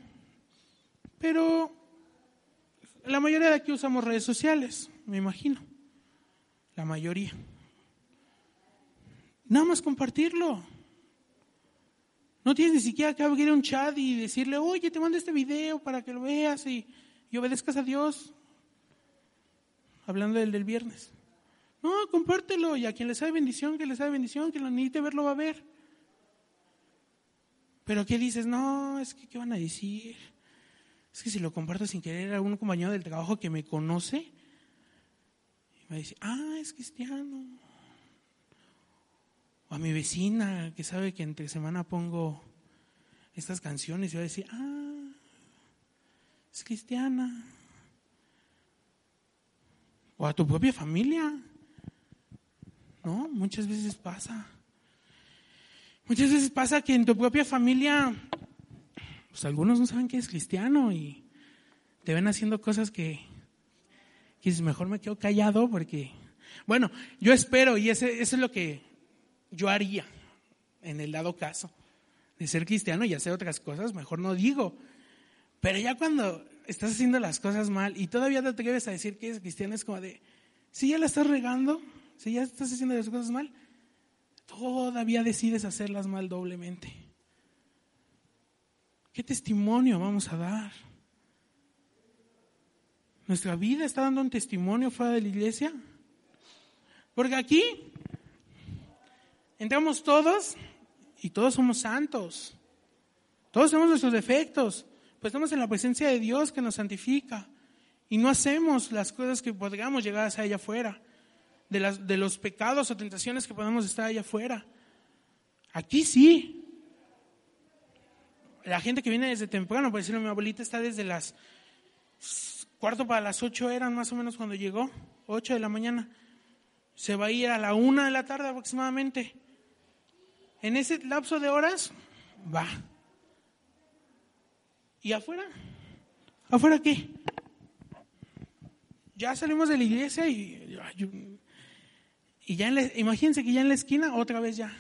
Pero la mayoría de aquí usamos redes sociales, me imagino. La mayoría. Nada más compartirlo. No tienes ni siquiera que abrir un chat y decirle, oye, te mando este video para que lo veas y, obedezcas a Dios hablando del del viernes. No, compártelo y a quien le sabe bendición, que le sabe bendición, que lo necesite verlo va a ver. Pero ¿qué dices? No, es que ¿qué van a decir? Es que si lo comparto sin querer a un compañero del trabajo que me conoce, me dice, ah, es cristiano. O a mi vecina que sabe que entre semana pongo estas canciones y va a decir, ah, es cristiana o a tu propia familia. ¿No? Muchas veces pasa. Muchas veces pasa que en tu propia familia pues algunos no saben que es cristiano y te ven haciendo cosas que, que mejor me quedo callado porque, bueno, yo espero y ese, eso es lo que yo haría en el dado caso de ser cristiano y hacer otras cosas, mejor no digo. Pero ya cuando estás haciendo las cosas mal y todavía te atreves a decir que eres cristiano, es como de, si ya la estás regando, si ya estás haciendo las cosas mal, todavía decides hacerlas mal doblemente. ¿Qué testimonio vamos a dar? ¿Nuestra vida está dando un testimonio fuera de la iglesia? Porque aquí entramos todos y todos somos santos. Todos tenemos nuestros defectos, pues estamos en la presencia de Dios que nos santifica y no hacemos las cosas que podríamos llegar a hacer allá afuera, de los pecados o tentaciones que podemos estar allá afuera. Aquí sí. La gente que viene desde temprano, por decirlo, mi abuelita está desde las cuarto para las ocho eran más o menos cuando llegó, ocho de la mañana. Se va a ir a la una de la tarde aproximadamente. En ese lapso de horas, va. ¿Y afuera? ¿Afuera qué? Ya salimos de la iglesia y, y ya en la, imagínense que ya en la esquina otra vez ya.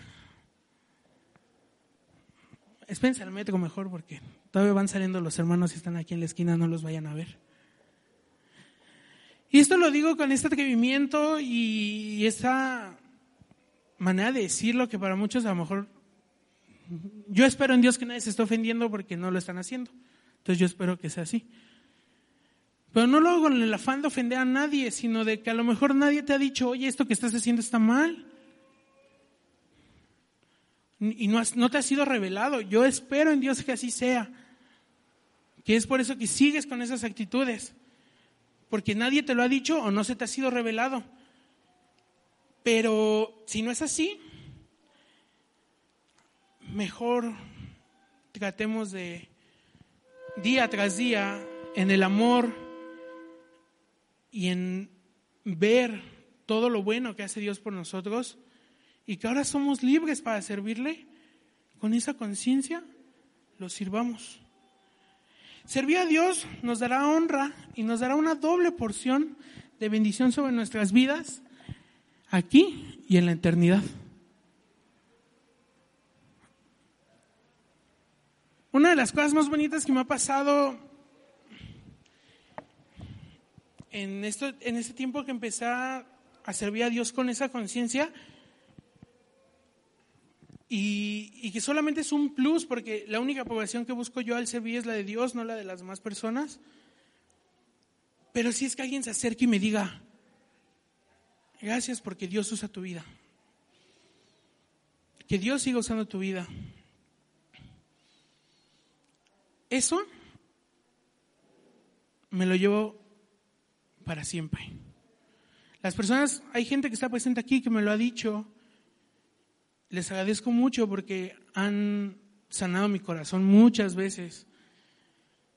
Espérense al metro mejor porque todavía van saliendo los hermanos y están aquí en la esquina, no los vayan a ver. Y esto lo digo con este atrevimiento y esta manera de decirlo que para muchos a lo mejor yo espero en Dios que nadie se esté ofendiendo porque no lo están haciendo. Entonces yo espero que sea así. Pero no lo hago con el afán de ofender a nadie, sino de que a lo mejor nadie te ha dicho, oye, esto que estás haciendo está mal. Y no, no te ha sido revelado. Yo espero en Dios que así sea. Que es por eso que sigues con esas actitudes. Porque nadie te lo ha dicho o no se te ha sido revelado. Pero si no es así, mejor tratemos de día tras día en el amor y en ver todo lo bueno que hace Dios por nosotros y que ahora somos libres para servirle, con esa conciencia lo sirvamos. Servir a Dios nos dará honra y nos dará una doble porción de bendición sobre nuestras vidas aquí y en la eternidad. Una de las cosas más bonitas que me ha pasado en, esto, en este tiempo que empecé a servir a Dios con esa conciencia y, que solamente es un plus porque la única población que busco yo al servir es la de Dios, no la de las demás personas. Pero si es que alguien se acerque y me diga, gracias porque Dios usa tu vida. Que Dios siga usando tu vida. Eso me lo llevo para siempre. Las personas, hay gente que está presente aquí que me lo ha dicho. Les agradezco mucho porque han sanado mi corazón muchas veces.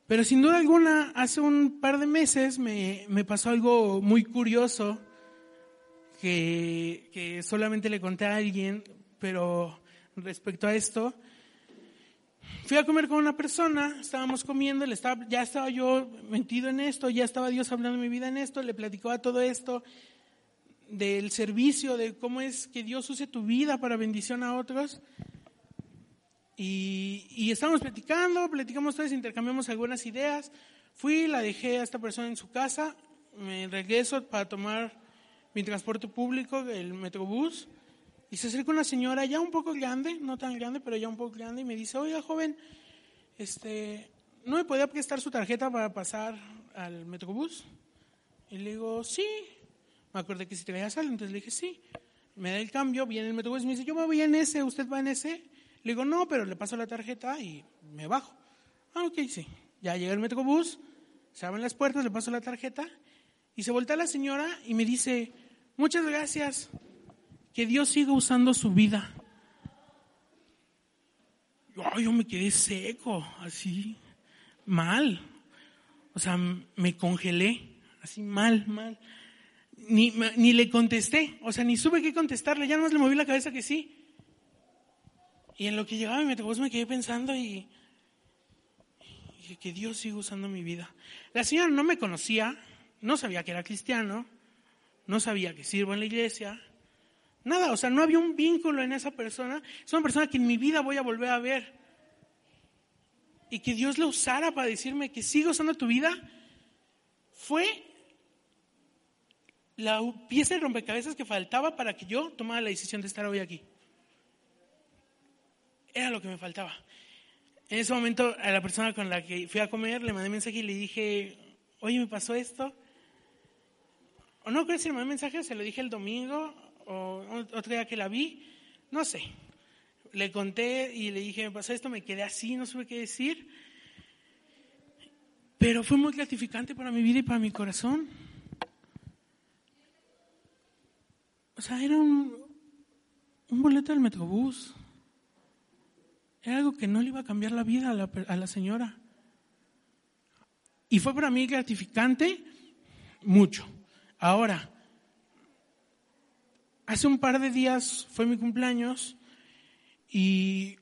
Pero sin duda alguna, hace un par de meses me, me pasó algo muy curioso que, que solamente le conté a alguien, pero respecto a esto, Fui a comer con una persona, estábamos comiendo, estaba, ya estaba yo metido en esto, ya estaba Dios hablando de mi vida en esto, le platicaba todo esto, del servicio, de cómo es que Dios use tu vida para bendición a otros. Y, y estábamos platicando, platicamos todos, intercambiamos algunas ideas. Fui, la dejé a esta persona en su casa, me regreso para tomar mi transporte público, el Metrobús. Y se acerca una señora ya un poco grande, no tan grande, pero ya un poco grande, y me dice, oiga, joven, este, ¿no me podía prestar su tarjeta para pasar al Metrobús? Y le digo, sí. Me acordé que si traía sal, entonces le dije, sí. Me da el cambio, viene el Metrobús y me dice, yo me voy en ese, ¿usted va en ese? Le digo, no, pero le paso la tarjeta y me bajo. Ah, ok, sí. Ya llega el Metrobús, se abren las puertas, le paso la tarjeta y se voltea la señora y me dice, muchas gracias, que Dios siga usando su vida. yo me quedé seco, así, mal. O sea, me congelé, así mal, mal. Ni, ni le contesté, o sea, ni supe qué contestarle, ya más le moví la cabeza que sí. Y en lo que llegaba mi metrobús me quedé pensando y, Dije, que Dios siga usando mi vida. La señora no me conocía, no sabía que era cristiano, no sabía que sirvo en la iglesia, nada, o sea, no había un vínculo en esa persona. Es una persona que en mi vida voy a volver a ver. Y que Dios la usara para decirme que siga usando tu vida, fue la pieza de rompecabezas que faltaba para que yo tomara la decisión de estar hoy aquí. Era lo que me faltaba. En ese momento a la persona con la que fui a comer le mandé mensaje y le dije, oye, me pasó esto. O no creo si le mandé mensaje, se lo dije el domingo o otro día que la vi, no sé. Le conté y le dije, me pasó esto, me quedé así, no supe qué decir. Pero fue muy gratificante para mi vida y para mi corazón. O sea, era un, un boleto del Metrobús. Era algo que no le iba a cambiar la vida a la, a la señora. Y fue para mí gratificante mucho. Ahora, hace un par de días fue mi cumpleaños y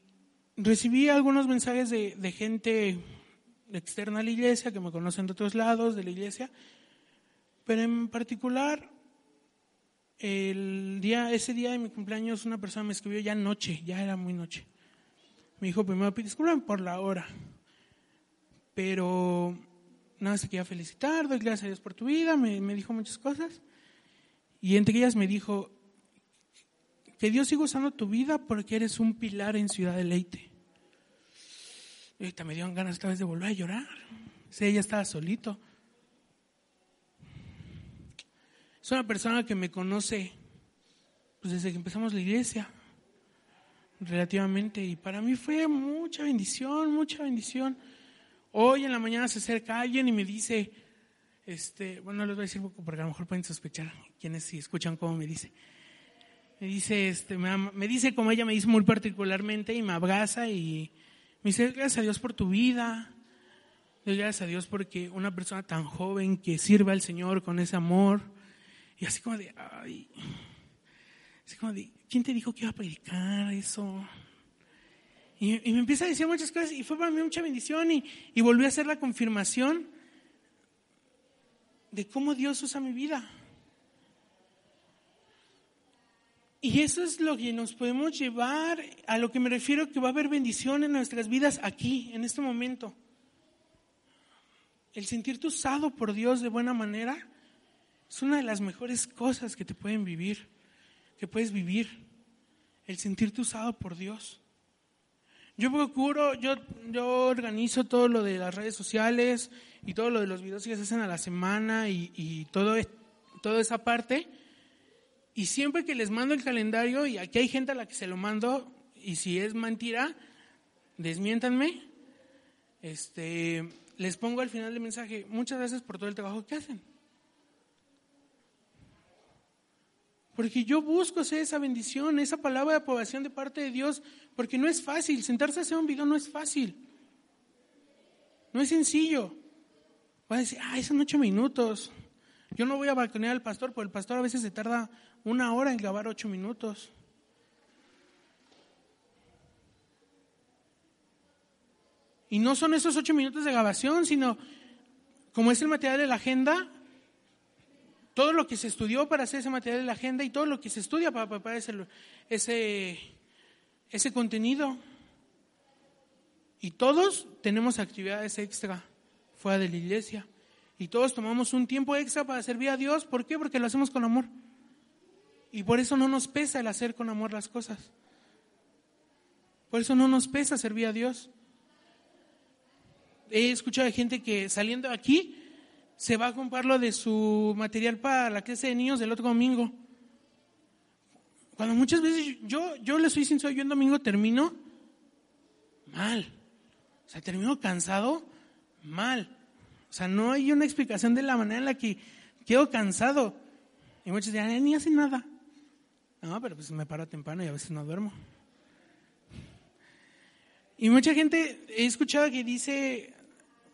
recibí algunos mensajes de, de, gente externa a la iglesia, que me conocen de otros lados de la iglesia, pero en particular, el día, ese día de mi cumpleaños una persona me escribió ya noche, ya era muy noche. Me dijo, primero disculpen por la hora, pero nada, se quería felicitar, doy gracias a Dios por tu vida, me, me dijo muchas cosas. Y entre ellas me dijo, que Dios siga usando tu vida porque eres un pilar en Ciudad de Leite. Y ahorita me dieron ganas esta vez de volver a llorar. Sí, ella estaba solito. Es una persona que me conoce pues, desde que empezamos la iglesia relativamente y para mí fue mucha bendición, mucha bendición. Hoy en la mañana se acerca alguien y me dice, este, bueno, no les voy a decir porque a lo mejor pueden sospechar quienes si escuchan cómo me dice. Me dice, este, me, me, dice como ella me dice muy particularmente y me abraza y me dice, gracias a Dios por tu vida, gracias a Dios porque una persona tan joven que sirve al Señor con ese amor y así como de, ay, así como de, ¿quién te dijo que iba a predicar eso? Y, y, me empieza a decir muchas cosas y fue para mí mucha bendición y, y volví a hacer la confirmación de cómo Dios usa mi vida. Y eso es lo que nos podemos llevar a lo que me refiero que va a haber bendición en nuestras vidas aquí, en este momento. El sentirte usado por Dios de buena manera es una de las mejores cosas que te pueden vivir, que puedes vivir. El sentirte usado por Dios. Yo procuro, yo, yo organizo todo lo de las redes sociales y todo lo de los videos que se hacen a la semana y, y todo, toda esa parte y siempre que les mando el calendario, y aquí hay gente a la que se lo mando, y si es mentira, desmiéntanme, este, les pongo al final del mensaje, muchas gracias por todo el trabajo que hacen. Porque yo busco esa bendición, esa palabra de aprobación de parte de Dios, porque no es fácil, sentarse a hacer un video no es fácil. No es sencillo. Va a decir, ah, son ocho minutos. Yo no voy a balconear al pastor, porque el pastor a veces se tarda una hora en grabar ocho minutos. Y no son esos ocho minutos de grabación, sino como es el material de la agenda, todo lo que se estudió para hacer ese material de la agenda y todo lo que se estudia para preparar ese, ese, ese contenido. Y todos tenemos actividades extra fuera de la iglesia. Y todos tomamos un tiempo extra para servir a Dios. ¿Por qué? Porque lo hacemos con amor. Y por eso no nos pesa el hacer con amor las cosas. Por eso no nos pesa servir a Dios. He escuchado de gente que saliendo de aquí se va a comprar lo de su material para la clase de niños del otro domingo. Cuando muchas veces yo, yo le soy sincero, yo en domingo termino mal. O sea, termino cansado mal. O sea, no hay una explicación de la manera en la que quedo cansado. Y muchos dirán, ni hace nada. No, pero pues me paro temprano y a veces no duermo. Y mucha gente he escuchado que dice,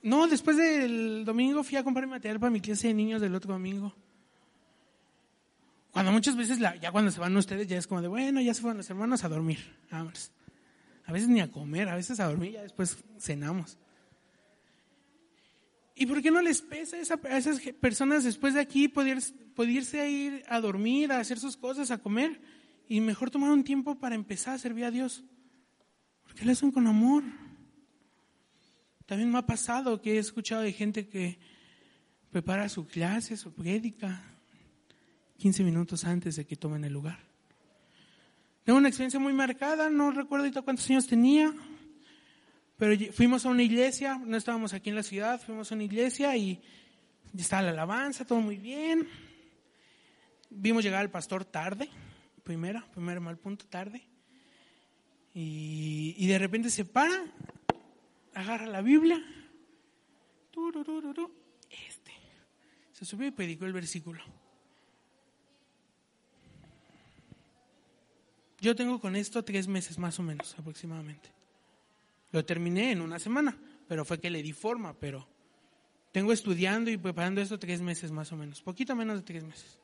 no, después del domingo fui a comprar material para mi clase de niños del otro domingo. Cuando muchas veces, ya cuando se van ustedes, ya es como de, bueno, ya se fueron los hermanos a dormir. A veces ni a comer, a veces a dormir, ya después cenamos. ¿Y por qué no les pesa a, esas personas después de aquí poder, poderse ir a dormir, a hacer sus cosas, a comer? Y mejor tomar un tiempo para empezar a servir a Dios. Porque lo hacen con amor. También me ha pasado que he escuchado de gente que prepara su clase, su prédica, 15 minutos antes de que tomen el lugar. Tengo una experiencia muy marcada, no recuerdo ahorita cuántos años tenía, pero fuimos a una iglesia, no estábamos aquí en la ciudad, fuimos a una iglesia y estaba la alabanza, todo muy bien. Vimos llegar al pastor tarde, primera, primer mal punto, tarde. Y, de repente se para, agarra la Biblia, este, se subió y predicó el versículo. Yo tengo con esto tres meses más o menos aproximadamente. Lo terminé en una semana, pero fue que le di forma, pero tengo estudiando y preparando esto tres meses más o menos, poquito menos de tres meses.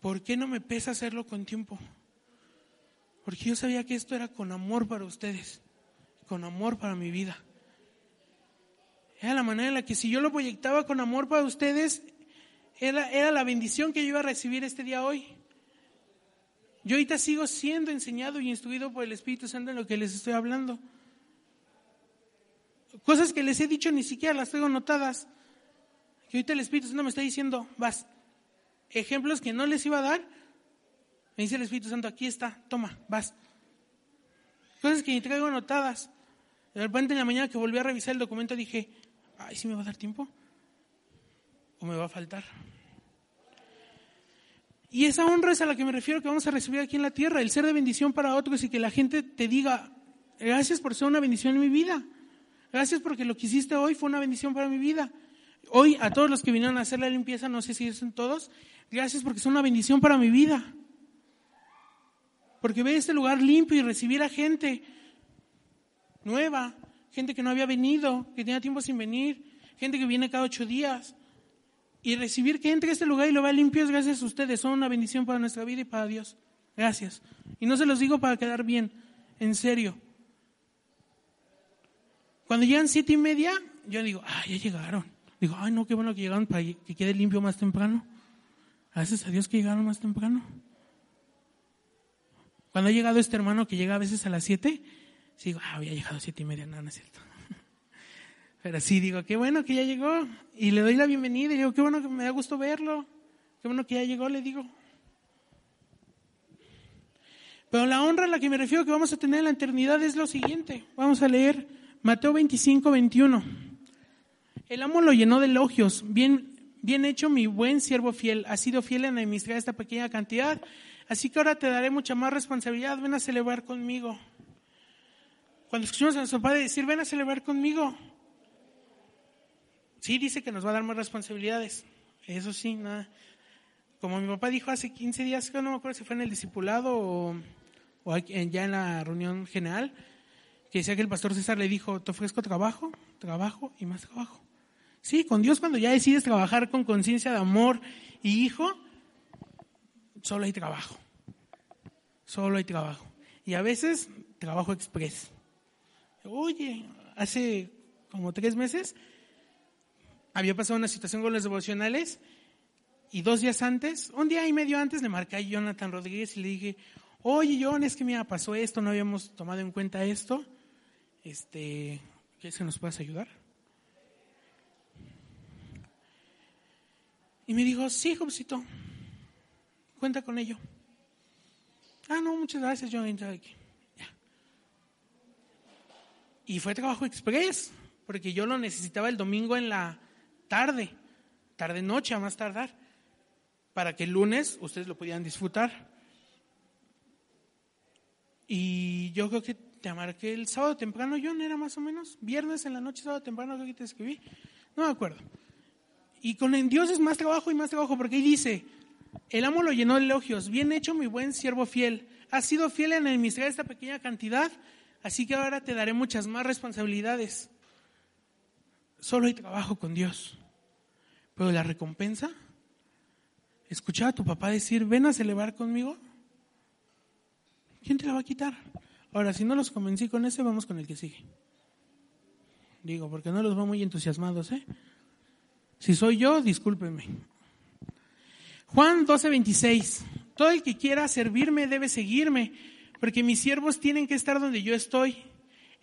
¿Por qué no me pesa hacerlo con tiempo? Porque yo sabía que esto era con amor para ustedes, con amor para mi vida. Era la manera en la que si yo lo proyectaba con amor para ustedes, era, la bendición que yo iba a recibir este día hoy. Yo ahorita sigo siendo enseñado y instruido por el Espíritu Santo en lo que les estoy hablando. Cosas que les he dicho ni siquiera las tengo notadas. Que ahorita el Espíritu Santo me está diciendo, vas. Ejemplos que no les iba a dar. Me dice el Espíritu Santo, aquí está, toma, vas. Cosas que ni traigo anotadas. De repente en la mañana que volví a revisar el documento dije, ay, ¿sí me va a dar tiempo? ¿O me va a faltar? Y esa honra es a la que me refiero que vamos a recibir aquí en la tierra, el ser de bendición para otros y que la gente te diga, gracias por ser una bendición en mi vida. Gracias porque lo que hiciste hoy fue una bendición para mi vida. Hoy a todos los que vinieron a hacer la limpieza, no sé si son todos, gracias porque son una bendición para mi vida. Porque ver este lugar limpio y recibir a gente nueva, gente que no había venido, que tenía tiempo sin venir, gente que viene cada ocho días, y recibir que entre a este lugar y lo vea limpio es gracias a ustedes. Son una bendición para nuestra vida y para Dios. Gracias. Y no se los digo para quedar bien, en serio. Cuando llegan siete y media, yo digo, ah, ya llegaron. Digo, ay, no, qué bueno que llegaron para que quede limpio más temprano. Gracias a Dios que llegaron más temprano. Cuando ha llegado este hermano que llega a veces a las siete, digo, ah, había llegado a siete y media, no, no es cierto. Pero sí digo, qué bueno que ya llegó. Y le doy la bienvenida y digo, qué bueno que me da gusto verlo. Qué bueno que ya llegó, le digo. Pero la honra a la que me refiero que vamos a tener en la eternidad es lo siguiente. Vamos a leer Mateo 25, 21. El amo lo llenó de elogios. Bien, bien hecho, mi buen siervo fiel. Has sido fiel en administrar esta pequeña cantidad. Así que ahora te daré mucha más responsabilidad. Ven a celebrar conmigo. Cuando escuchamos a nuestro padre decir, ven a celebrar conmigo, Sí, dice que nos va a dar más responsabilidades. Eso sí, nada. Como mi papá dijo hace 15 días, que no me acuerdo si fue en el discipulado o, ya en la reunión general, que decía que el pastor César le dijo, te ofrezco trabajo, trabajo y más trabajo. Sí, con Dios cuando ya decides trabajar con conciencia de amor y hijo, solo hay trabajo. Solo hay trabajo. Y a veces trabajo express. Oye, hace como tres meses había pasado una situación con los devocionales y dos días antes, un día y medio antes, le marqué a Jonathan Rodríguez y le dije, oye, John, es que mira, pasó esto, no habíamos tomado en cuenta esto. Este, ¿quieres que nos puedas ayudar? Y me dijo, sí, Jobcito, cuenta con ello. Ah, no, muchas gracias, John. Y fue trabajo express, porque yo lo necesitaba el domingo en la tarde, tarde noche a más tardar, para que el lunes ustedes lo pudieran disfrutar. Y yo creo que te marqué el sábado temprano, John, era más o menos, viernes en la noche, sábado temprano, creo que te escribí, no me acuerdo. Y con el Dios es más trabajo y más trabajo, porque ahí dice, el amo lo llenó de elogios, bien hecho mi buen siervo fiel, has sido fiel en administrar esta pequeña cantidad, así que ahora te daré muchas más responsabilidades. Solo hay trabajo con Dios. Pero la recompensa, escuchar a tu papá decir, ven a celebrar conmigo. ¿Quién te la va a quitar? Ahora, si no los convencí con ese, vamos con el que sigue. digo, porque no los veo muy entusiasmados, ¿eh? Si soy yo, discúlpenme. Juan 12, 26. Todo el que quiera servirme debe seguirme, porque mis siervos tienen que estar donde yo estoy.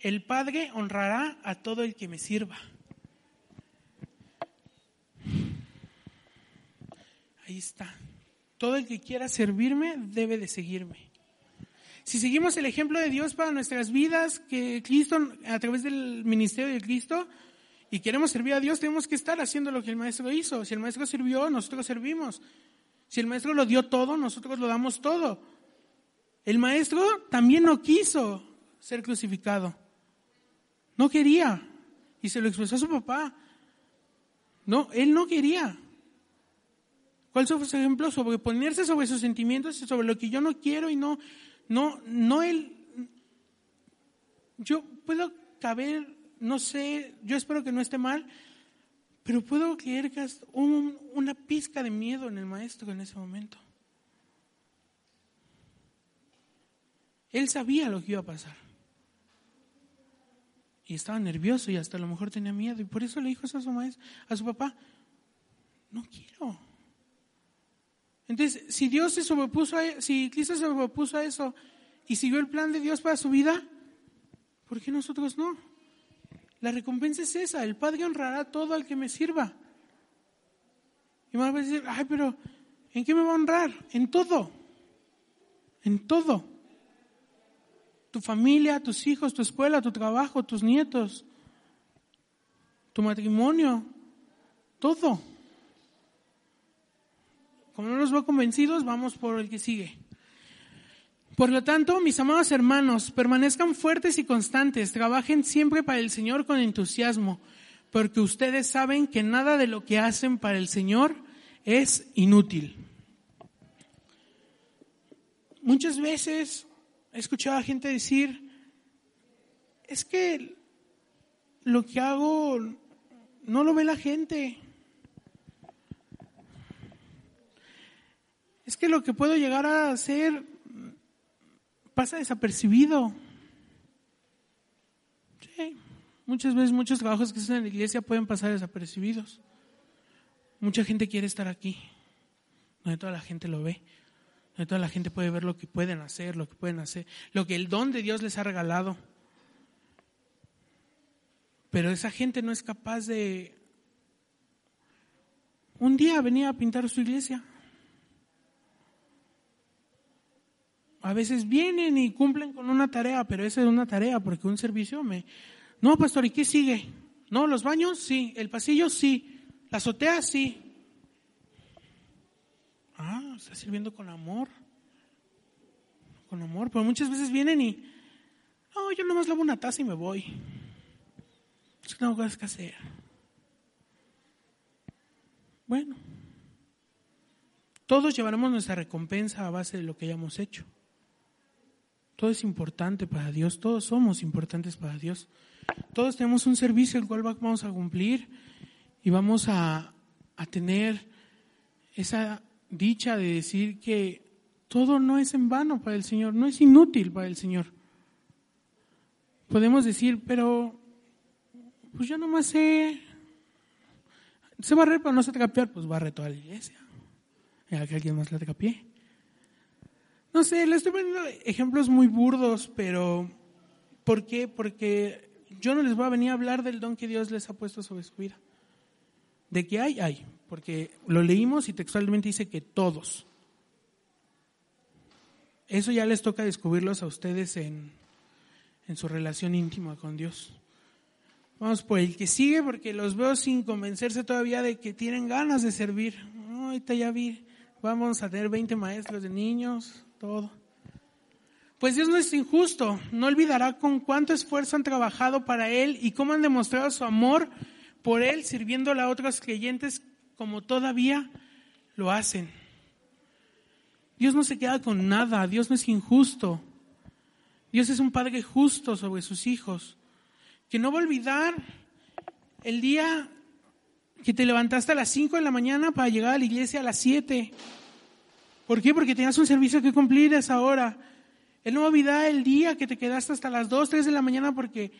El Padre honrará a todo el que me sirva. Ahí está. Todo el que quiera servirme debe de seguirme. Si seguimos el ejemplo de Dios para nuestras vidas, que Cristo, a través del ministerio de Cristo, y queremos servir a Dios, tenemos que estar haciendo lo que el Maestro hizo. Si el Maestro sirvió, nosotros servimos. Si el Maestro lo dio todo, nosotros lo damos todo. El Maestro también no quiso ser crucificado. No quería. Y se lo expresó a su papá. No, él no quería. ¿Cuál fue su ejemplo? Sobre ponerse sobre sus sentimientos y sobre lo que yo no quiero y no, no, no él. Yo puedo caber, no sé, yo espero que no esté mal, pero puedo creer que un, una pizca de miedo en el maestro en ese momento. Él sabía lo que iba a pasar. Y estaba nervioso y hasta a lo mejor tenía miedo. Y por eso le dijo eso a su maestro, a su papá, no quiero. Entonces, si Dios se sobrepuso a, si Cristo se sobrepuso a eso y siguió el plan de Dios para su vida, ¿por qué nosotros no? La recompensa es esa, el Padre honrará todo al que me sirva. Y me va a decir, ay, pero ¿en qué me va a honrar? En todo, en todo. Tu familia, tus hijos, tu escuela, tu trabajo, tus nietos, tu matrimonio, todo. Como no nos veo convencidos, vamos por el que sigue. Por lo tanto, mis amados hermanos, permanezcan fuertes y constantes, trabajen siempre para el Señor con entusiasmo, porque ustedes saben que nada de lo que hacen para el Señor es inútil. Muchas veces he escuchado a gente decir, es que lo que hago no lo ve la gente. es que lo que puedo llegar a hacer pasa desapercibido. Sí, muchas veces muchos trabajos que hacen en la iglesia pueden pasar desapercibidos. Mucha gente quiere estar aquí, donde toda la gente lo ve, donde toda la gente puede ver lo que pueden hacer, lo que pueden hacer, lo que el don de Dios les ha regalado. Pero esa gente no es capaz de un día venir a pintar su iglesia. A veces vienen y cumplen con una tarea, pero esa es una tarea porque un servicio me... No, pastor, ¿y qué sigue? No, los baños, sí. El pasillo, sí. La azotea, sí. Ah, está sirviendo con amor. Con amor, pero muchas veces vienen y... No, yo nomás lavo una taza y me voy. Es que tengo cosas que hacer. Bueno, todos llevaremos nuestra recompensa a base de lo que hayamos hecho. Todo es importante para Dios, todos somos importantes para Dios. Todos tenemos un servicio el cual vamos a cumplir y vamos a, a tener esa dicha de decir que todo no es en vano para el Señor, no es inútil para el Señor. Podemos decir, pero pues yo nomás sé, se barrer pero no se trapear, pues barre toda la iglesia. Ya que alguien más la trapee. No sé, le estoy poniendo ejemplos muy burdos, pero ¿por qué? Porque yo no les voy a venir a hablar del don que Dios les ha puesto sobre su vida. De que hay, hay, porque lo leímos y textualmente dice que todos. Eso ya les toca descubrirlos a ustedes en, en su relación íntima con Dios. Vamos por el que sigue porque los veo sin convencerse todavía de que tienen ganas de servir. ahorita ya vi, vamos a tener 20 maestros de niños, todo. Pues Dios no es injusto, no olvidará con cuánto esfuerzo han trabajado para Él y cómo han demostrado su amor por Él sirviéndole a otros creyentes como todavía lo hacen. Dios no se queda con nada, Dios no es injusto. Dios es un Padre justo sobre sus hijos, que no va a olvidar el día que te levantaste a las 5 de la mañana para llegar a la iglesia a las 7 ¿Por qué? Porque tenías un servicio que cumplir a esa hora. Él no olvidar el día que te quedaste hasta las 2, 3 de la mañana porque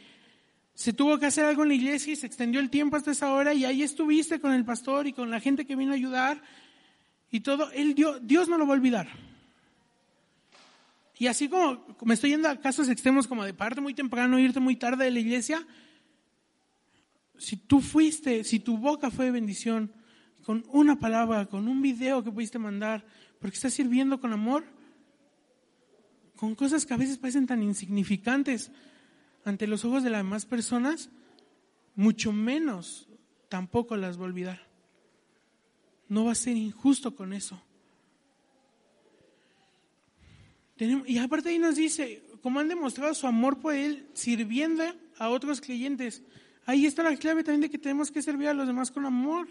se tuvo que hacer algo en la iglesia y se extendió el tiempo hasta esa hora y ahí estuviste con el pastor y con la gente que vino a ayudar y todo, él dio, Dios no lo va a olvidar. Y así como me estoy yendo a casos extremos como de parte muy temprano, irte muy tarde de la iglesia, si tú fuiste, si tu boca fue de bendición, con una palabra, con un video que pudiste mandar, porque estás sirviendo con amor, con cosas que a veces parecen tan insignificantes ante los ojos de las demás personas, mucho menos tampoco las va a olvidar. No va a ser injusto con eso. y aparte ahí nos dice, cómo han demostrado su amor por Él sirviendo a otros creyentes. Ahí está la clave también de que tenemos que servir a los demás con amor.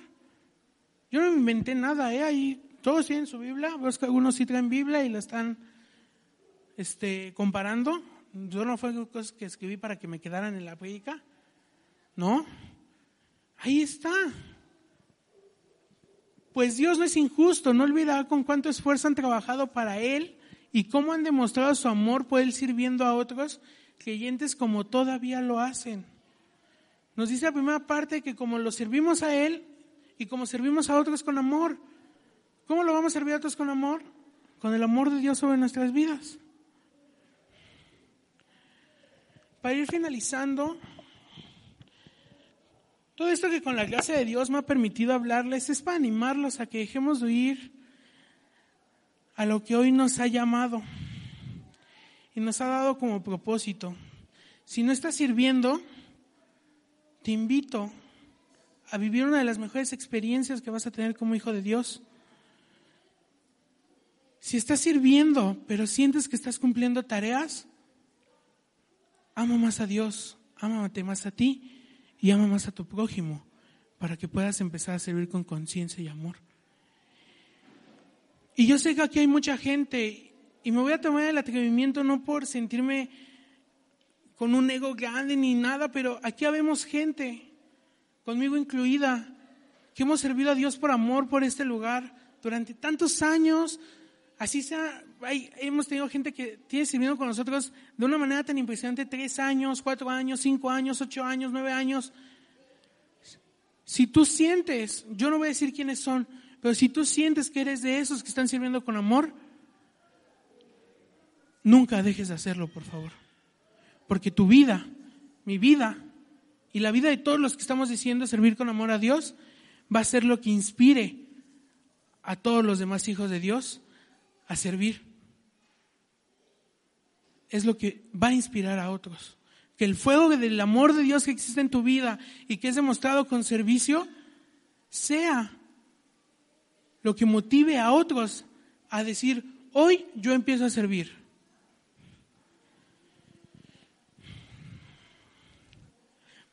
Yo no inventé nada, ¿eh? Ahí todos tienen su Biblia, veo que algunos sí traen Biblia y la están este, comparando. Yo no fue cosas que escribí para que me quedaran en la prédica. No. Ahí está. Pues Dios no es injusto, no olvida con cuánto esfuerzo han trabajado para Él y cómo han demostrado su amor por Él sirviendo a otros creyentes como todavía lo hacen. Nos dice la primera parte que como lo servimos a Él y como servimos a otros con amor, ¿cómo lo vamos a servir a otros con amor? Con el amor de Dios sobre nuestras vidas. Para ir finalizando, todo esto que con la gracia de Dios me ha permitido hablarles es para animarlos a que dejemos de ir a lo que hoy nos ha llamado y nos ha dado como propósito. Si no estás sirviendo, te invito a vivir una de las mejores experiencias que vas a tener como hijo de Dios. Si estás sirviendo, pero sientes que estás cumpliendo tareas, ama más a Dios, ámate más a ti y ama más a tu prójimo para que puedas empezar a servir con conciencia y amor. Y yo sé que aquí hay mucha gente y me voy a tomar el atrevimiento no por sentirme con un ego grande ni nada, pero aquí habemos gente, conmigo incluida, que hemos servido a Dios por amor por este lugar durante tantos años. Así sea, hemos tenido gente que tiene sirviendo con nosotros de una manera tan impresionante, tres años, cuatro años, cinco años, ocho años, nueve años. Si tú sientes, yo no voy a decir quiénes son, pero si tú sientes que eres de esos que están sirviendo con amor, nunca dejes de hacerlo, por favor. Porque tu vida, mi vida y la vida de todos los que estamos diciendo servir con amor a Dios va a ser lo que inspire a todos los demás hijos de Dios a servir. Es lo que va a inspirar a otros. Que el fuego del amor de Dios que existe en tu vida y que es demostrado con servicio sea lo que motive a otros a decir, hoy yo empiezo a servir.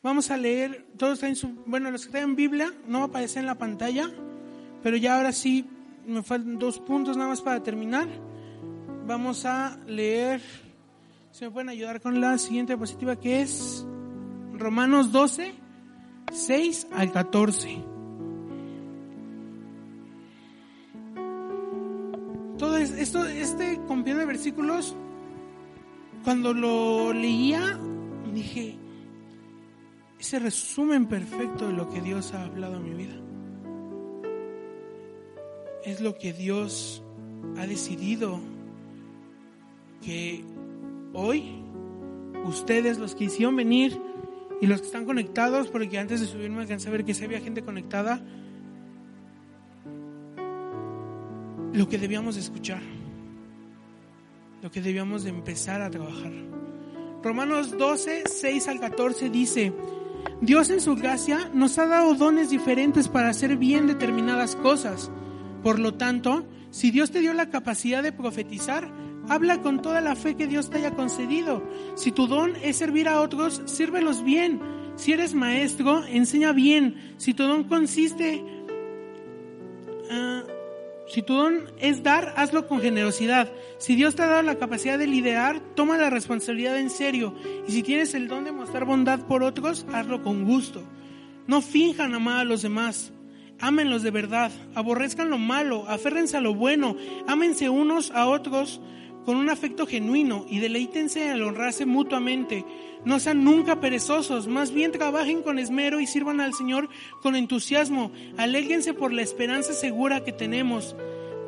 Vamos a leer, todos están en su, bueno, los que están en Biblia, no va a aparecer en la pantalla, pero ya ahora sí, me faltan dos puntos nada más para terminar. Vamos a leer, si me pueden ayudar con la siguiente diapositiva que es Romanos 12, 6 al 14. esto, este compendio de versículos, cuando lo leía, dije, ese resumen perfecto de lo que Dios ha hablado a mi vida. Es lo que Dios ha decidido que hoy ustedes, los que hicieron venir y los que están conectados, porque antes de subirme alcancé a ver que se había gente conectada, lo que debíamos escuchar, lo que debíamos de empezar a trabajar. Romanos 12, 6 al 14 dice, Dios en su gracia nos ha dado dones diferentes para hacer bien determinadas cosas. Por lo tanto, si Dios te dio la capacidad de profetizar, habla con toda la fe que Dios te haya concedido. Si tu don es servir a otros, sírvelos bien. Si eres maestro, enseña bien. Si tu don consiste si tu don es dar, hazlo con generosidad. Si Dios te ha dado la capacidad de liderar, toma la responsabilidad en serio. Y si tienes el don de mostrar bondad por otros, hazlo con gusto. No finjan amar a los demás. Ámenlos de verdad. Aborrezcan lo malo. Aférrense a lo bueno. Ámense unos a otros con un afecto genuino y deleítense al honrarse mutuamente. No sean nunca perezosos, más bien trabajen con esmero y sirvan al Señor con entusiasmo. Alégrense por la esperanza segura que tenemos.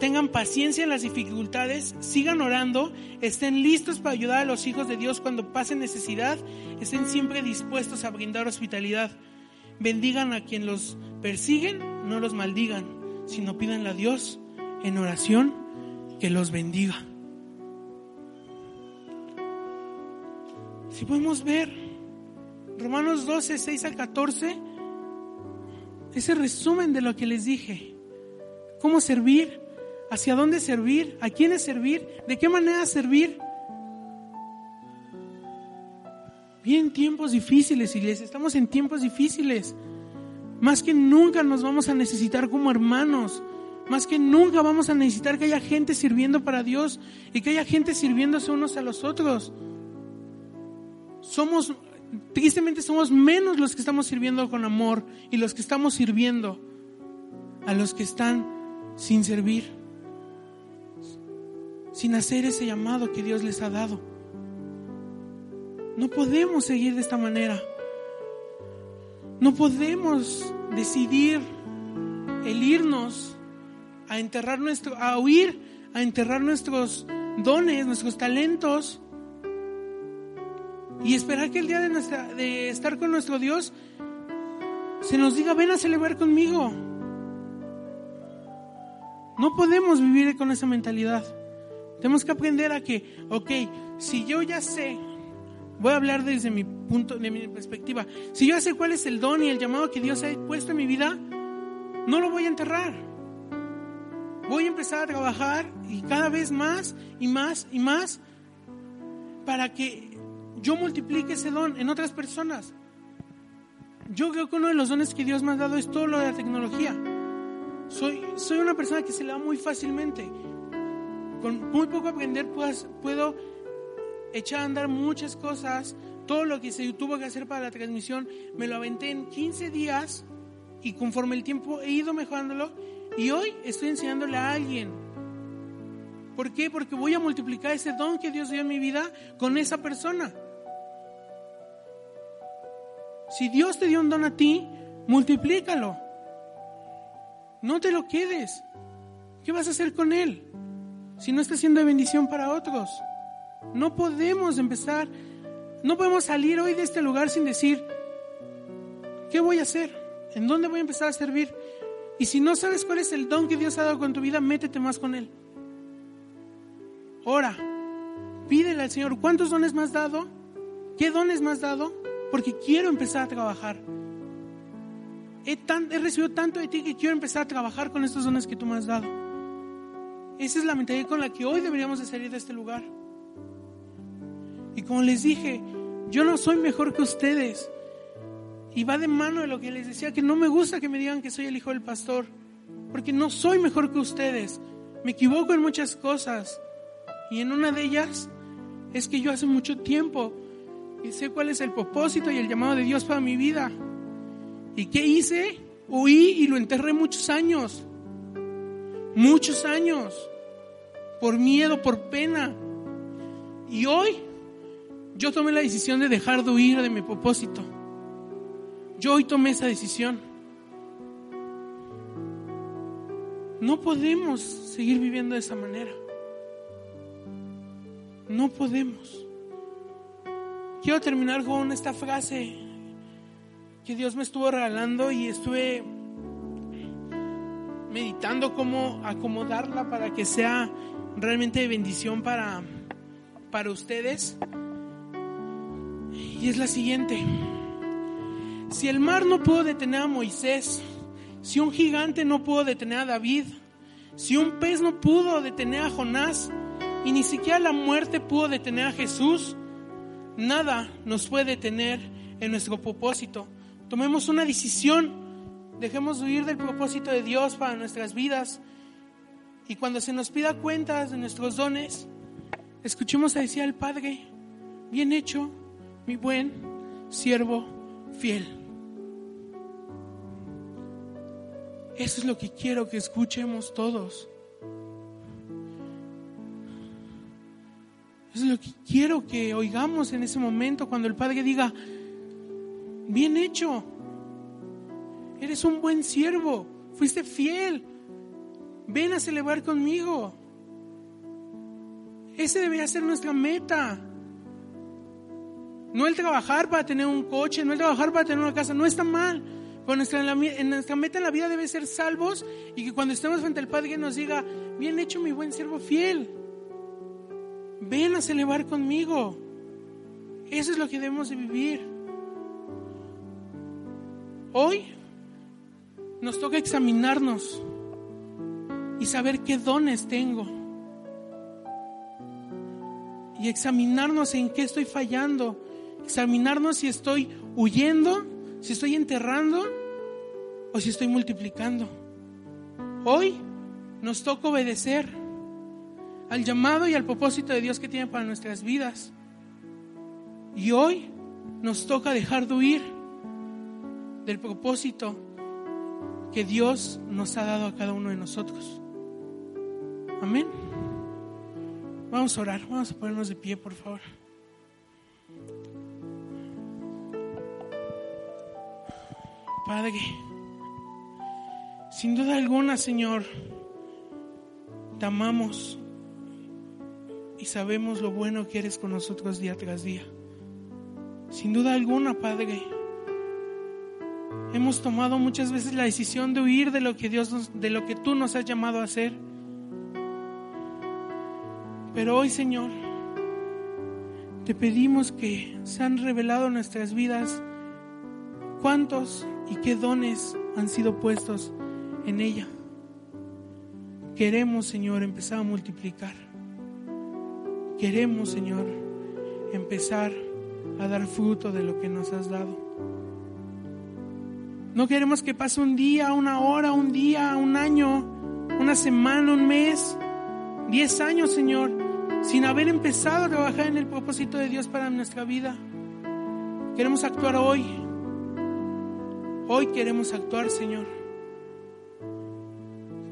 Tengan paciencia en las dificultades, sigan orando, estén listos para ayudar a los hijos de Dios cuando pasen necesidad, estén siempre dispuestos a brindar hospitalidad. Bendigan a quien los persiguen, no los maldigan, sino pidan a Dios en oración que los bendiga. Si podemos ver Romanos 12, 6 al 14, ese resumen de lo que les dije. ¿Cómo servir? ¿Hacia dónde servir? ¿A quiénes servir? ¿De qué manera servir? Bien, tiempos difíciles, iglesia. Estamos en tiempos difíciles. Más que nunca nos vamos a necesitar como hermanos. Más que nunca vamos a necesitar que haya gente sirviendo para Dios y que haya gente sirviéndose unos a los otros somos, tristemente somos menos los que estamos sirviendo con amor y los que estamos sirviendo a los que están sin servir, sin hacer ese llamado que Dios les ha dado. No podemos seguir de esta manera. No podemos decidir el irnos a enterrar nuestro, a huir, a enterrar nuestros dones, nuestros talentos y esperar que el día de, estar con nuestro Dios se nos diga, ven a celebrar conmigo. No podemos vivir con esa mentalidad. Tenemos que aprender a que, ok, si yo ya sé, voy a hablar desde mi punto, de mi perspectiva, si yo sé cuál es el don y el llamado que Dios ha puesto en mi vida, no lo voy a enterrar. Voy a empezar a trabajar y cada vez más y más y más para que yo multiplique ese don en otras personas. Yo creo que uno de los dones que Dios me ha dado es todo lo de la tecnología. Soy, soy una persona que se le da muy fácilmente. Con muy poco aprender pues, puedo echar a andar muchas cosas. Todo lo que se tuvo que hacer para la transmisión me lo aventé en 15 días y conforme el tiempo he ido mejorándolo y hoy estoy enseñándole a alguien ¿Por qué? Porque voy a multiplicar ese don que Dios dio en mi vida con esa persona. Si Dios te dio un don a ti, multiplícalo. No te lo quedes. ¿Qué vas a hacer con él? Si no está siendo de bendición para otros. No podemos empezar, no podemos salir hoy de este lugar sin decir, ¿qué voy a hacer? ¿En dónde voy a empezar a servir? Y si no sabes cuál es el don que Dios ha dado con tu vida, métete más con él. Ora, pídele al Señor, ¿cuántos dones me has dado? ¿Qué dones me has dado? Porque quiero empezar a trabajar. He, he, recibido tanto de ti que quiero empezar a trabajar con estos dones que tú me has dado. Esa es la mentalidad con la que hoy deberíamos de salir de este lugar. Y como les dije, yo no soy mejor que ustedes. Y va de mano de lo que les decía, que no me gusta que me digan que soy el hijo del pastor. Porque no soy mejor que ustedes. Me equivoco en muchas cosas. Y en una de ellas es que yo hace mucho tiempo y sé cuál es el propósito y el llamado de Dios para mi vida. ¿Y qué hice? Huí y lo enterré muchos años. Muchos años. Por miedo, por pena. Y hoy yo tomé la decisión de dejar de huir de mi propósito. Yo hoy tomé esa decisión. No podemos seguir viviendo de esa manera. No podemos. Quiero terminar con esta frase que Dios me estuvo regalando y estuve meditando cómo acomodarla para que sea realmente de bendición para, para ustedes. Y es la siguiente. Si el mar no pudo detener a Moisés, si un gigante no pudo detener a David, si un pez no pudo detener a Jonás, y ni siquiera la muerte pudo detener a Jesús, nada nos puede detener en nuestro propósito. Tomemos una decisión, dejemos de huir del propósito de Dios para nuestras vidas y cuando se nos pida cuentas de nuestros dones, escuchemos a decir al Padre, bien hecho, mi buen siervo fiel. Eso es lo que quiero que escuchemos todos. Eso es lo que quiero que oigamos en ese momento cuando el Padre diga, bien hecho, eres un buen siervo, fuiste fiel, ven a celebrar conmigo. Ese debería ser nuestra meta. No el trabajar para tener un coche, no el trabajar para tener una casa, no está mal. Pero nuestra, nuestra meta en la vida debe ser salvos y que cuando estemos frente al Padre nos diga, bien hecho mi buen siervo fiel, ven a celebrar conmigo. Eso es lo que debemos de vivir. Hoy nos toca examinarnos y saber qué dones tengo. Y examinarnos en qué estoy fallando. Examinarnos si estoy huyendo, si estoy enterrando o si estoy multiplicando. Hoy nos toca obedecer al llamado y al propósito de Dios que tiene para nuestras vidas. Y hoy nos toca dejar de huir del propósito que Dios nos ha dado a cada uno de nosotros. Amén. Vamos a orar, vamos a ponernos de pie, por favor. Padre, sin duda alguna, Señor, te amamos y sabemos lo bueno que eres con nosotros día tras día. Sin duda alguna, Padre, hemos tomado muchas veces la decisión de huir de lo que Dios de lo que tú nos has llamado a hacer. Pero hoy, Señor, te pedimos que se han revelado en nuestras vidas cuántos y qué dones han sido puestos en ella. Queremos, Señor, empezar a multiplicar. Queremos, Señor, empezar a dar fruto de lo que nos has dado. No queremos que pase un día, una hora, un día, un año, una semana, un mes, diez años, Señor, sin haber empezado a trabajar en el propósito de Dios para nuestra vida. Queremos actuar hoy. Hoy queremos actuar, Señor.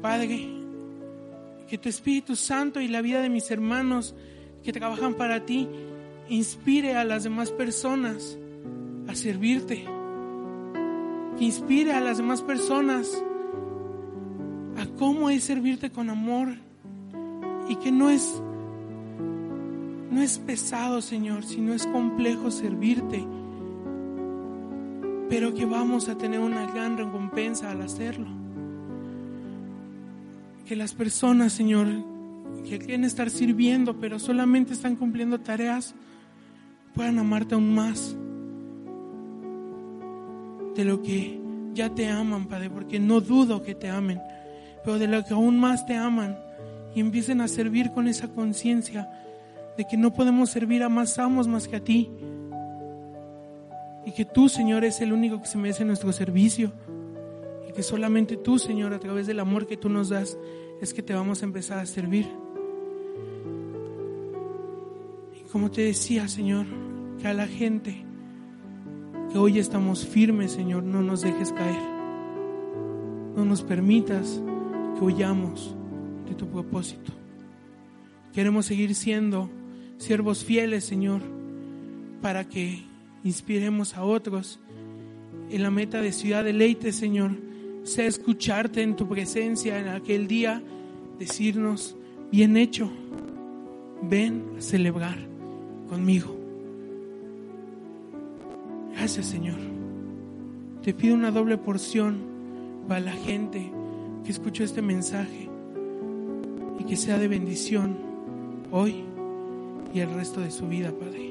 Padre, que tu Espíritu Santo y la vida de mis hermanos que trabajan para ti inspire a las demás personas a servirte. Que inspire a las demás personas a cómo es servirte con amor y que no es no es pesado, Señor, sino es complejo servirte. Pero que vamos a tener una gran recompensa al hacerlo. Que las personas, Señor, que quieren estar sirviendo, pero solamente están cumpliendo tareas, puedan amarte aún más de lo que ya te aman, Padre, porque no dudo que te amen, pero de lo que aún más te aman y empiecen a servir con esa conciencia de que no podemos servir a más amos más que a ti. Y que tú, Señor, es el único que se merece nuestro servicio. Y que solamente tú, Señor, a través del amor que tú nos das, es que te vamos a empezar a servir. Y como te decía, Señor, que a la gente que hoy estamos firmes, Señor, no nos dejes caer. No nos permitas que huyamos de tu propósito. Queremos seguir siendo siervos fieles, Señor, para que inspiremos a otros. En la meta de Ciudad de Leite, Señor, sea escucharte en tu presencia en aquel día, decirnos, bien hecho, ven a celebrar conmigo. Gracias, Señor. Te pido una doble porción para la gente que escuchó este mensaje y que sea de bendición hoy y el resto de su vida, Padre.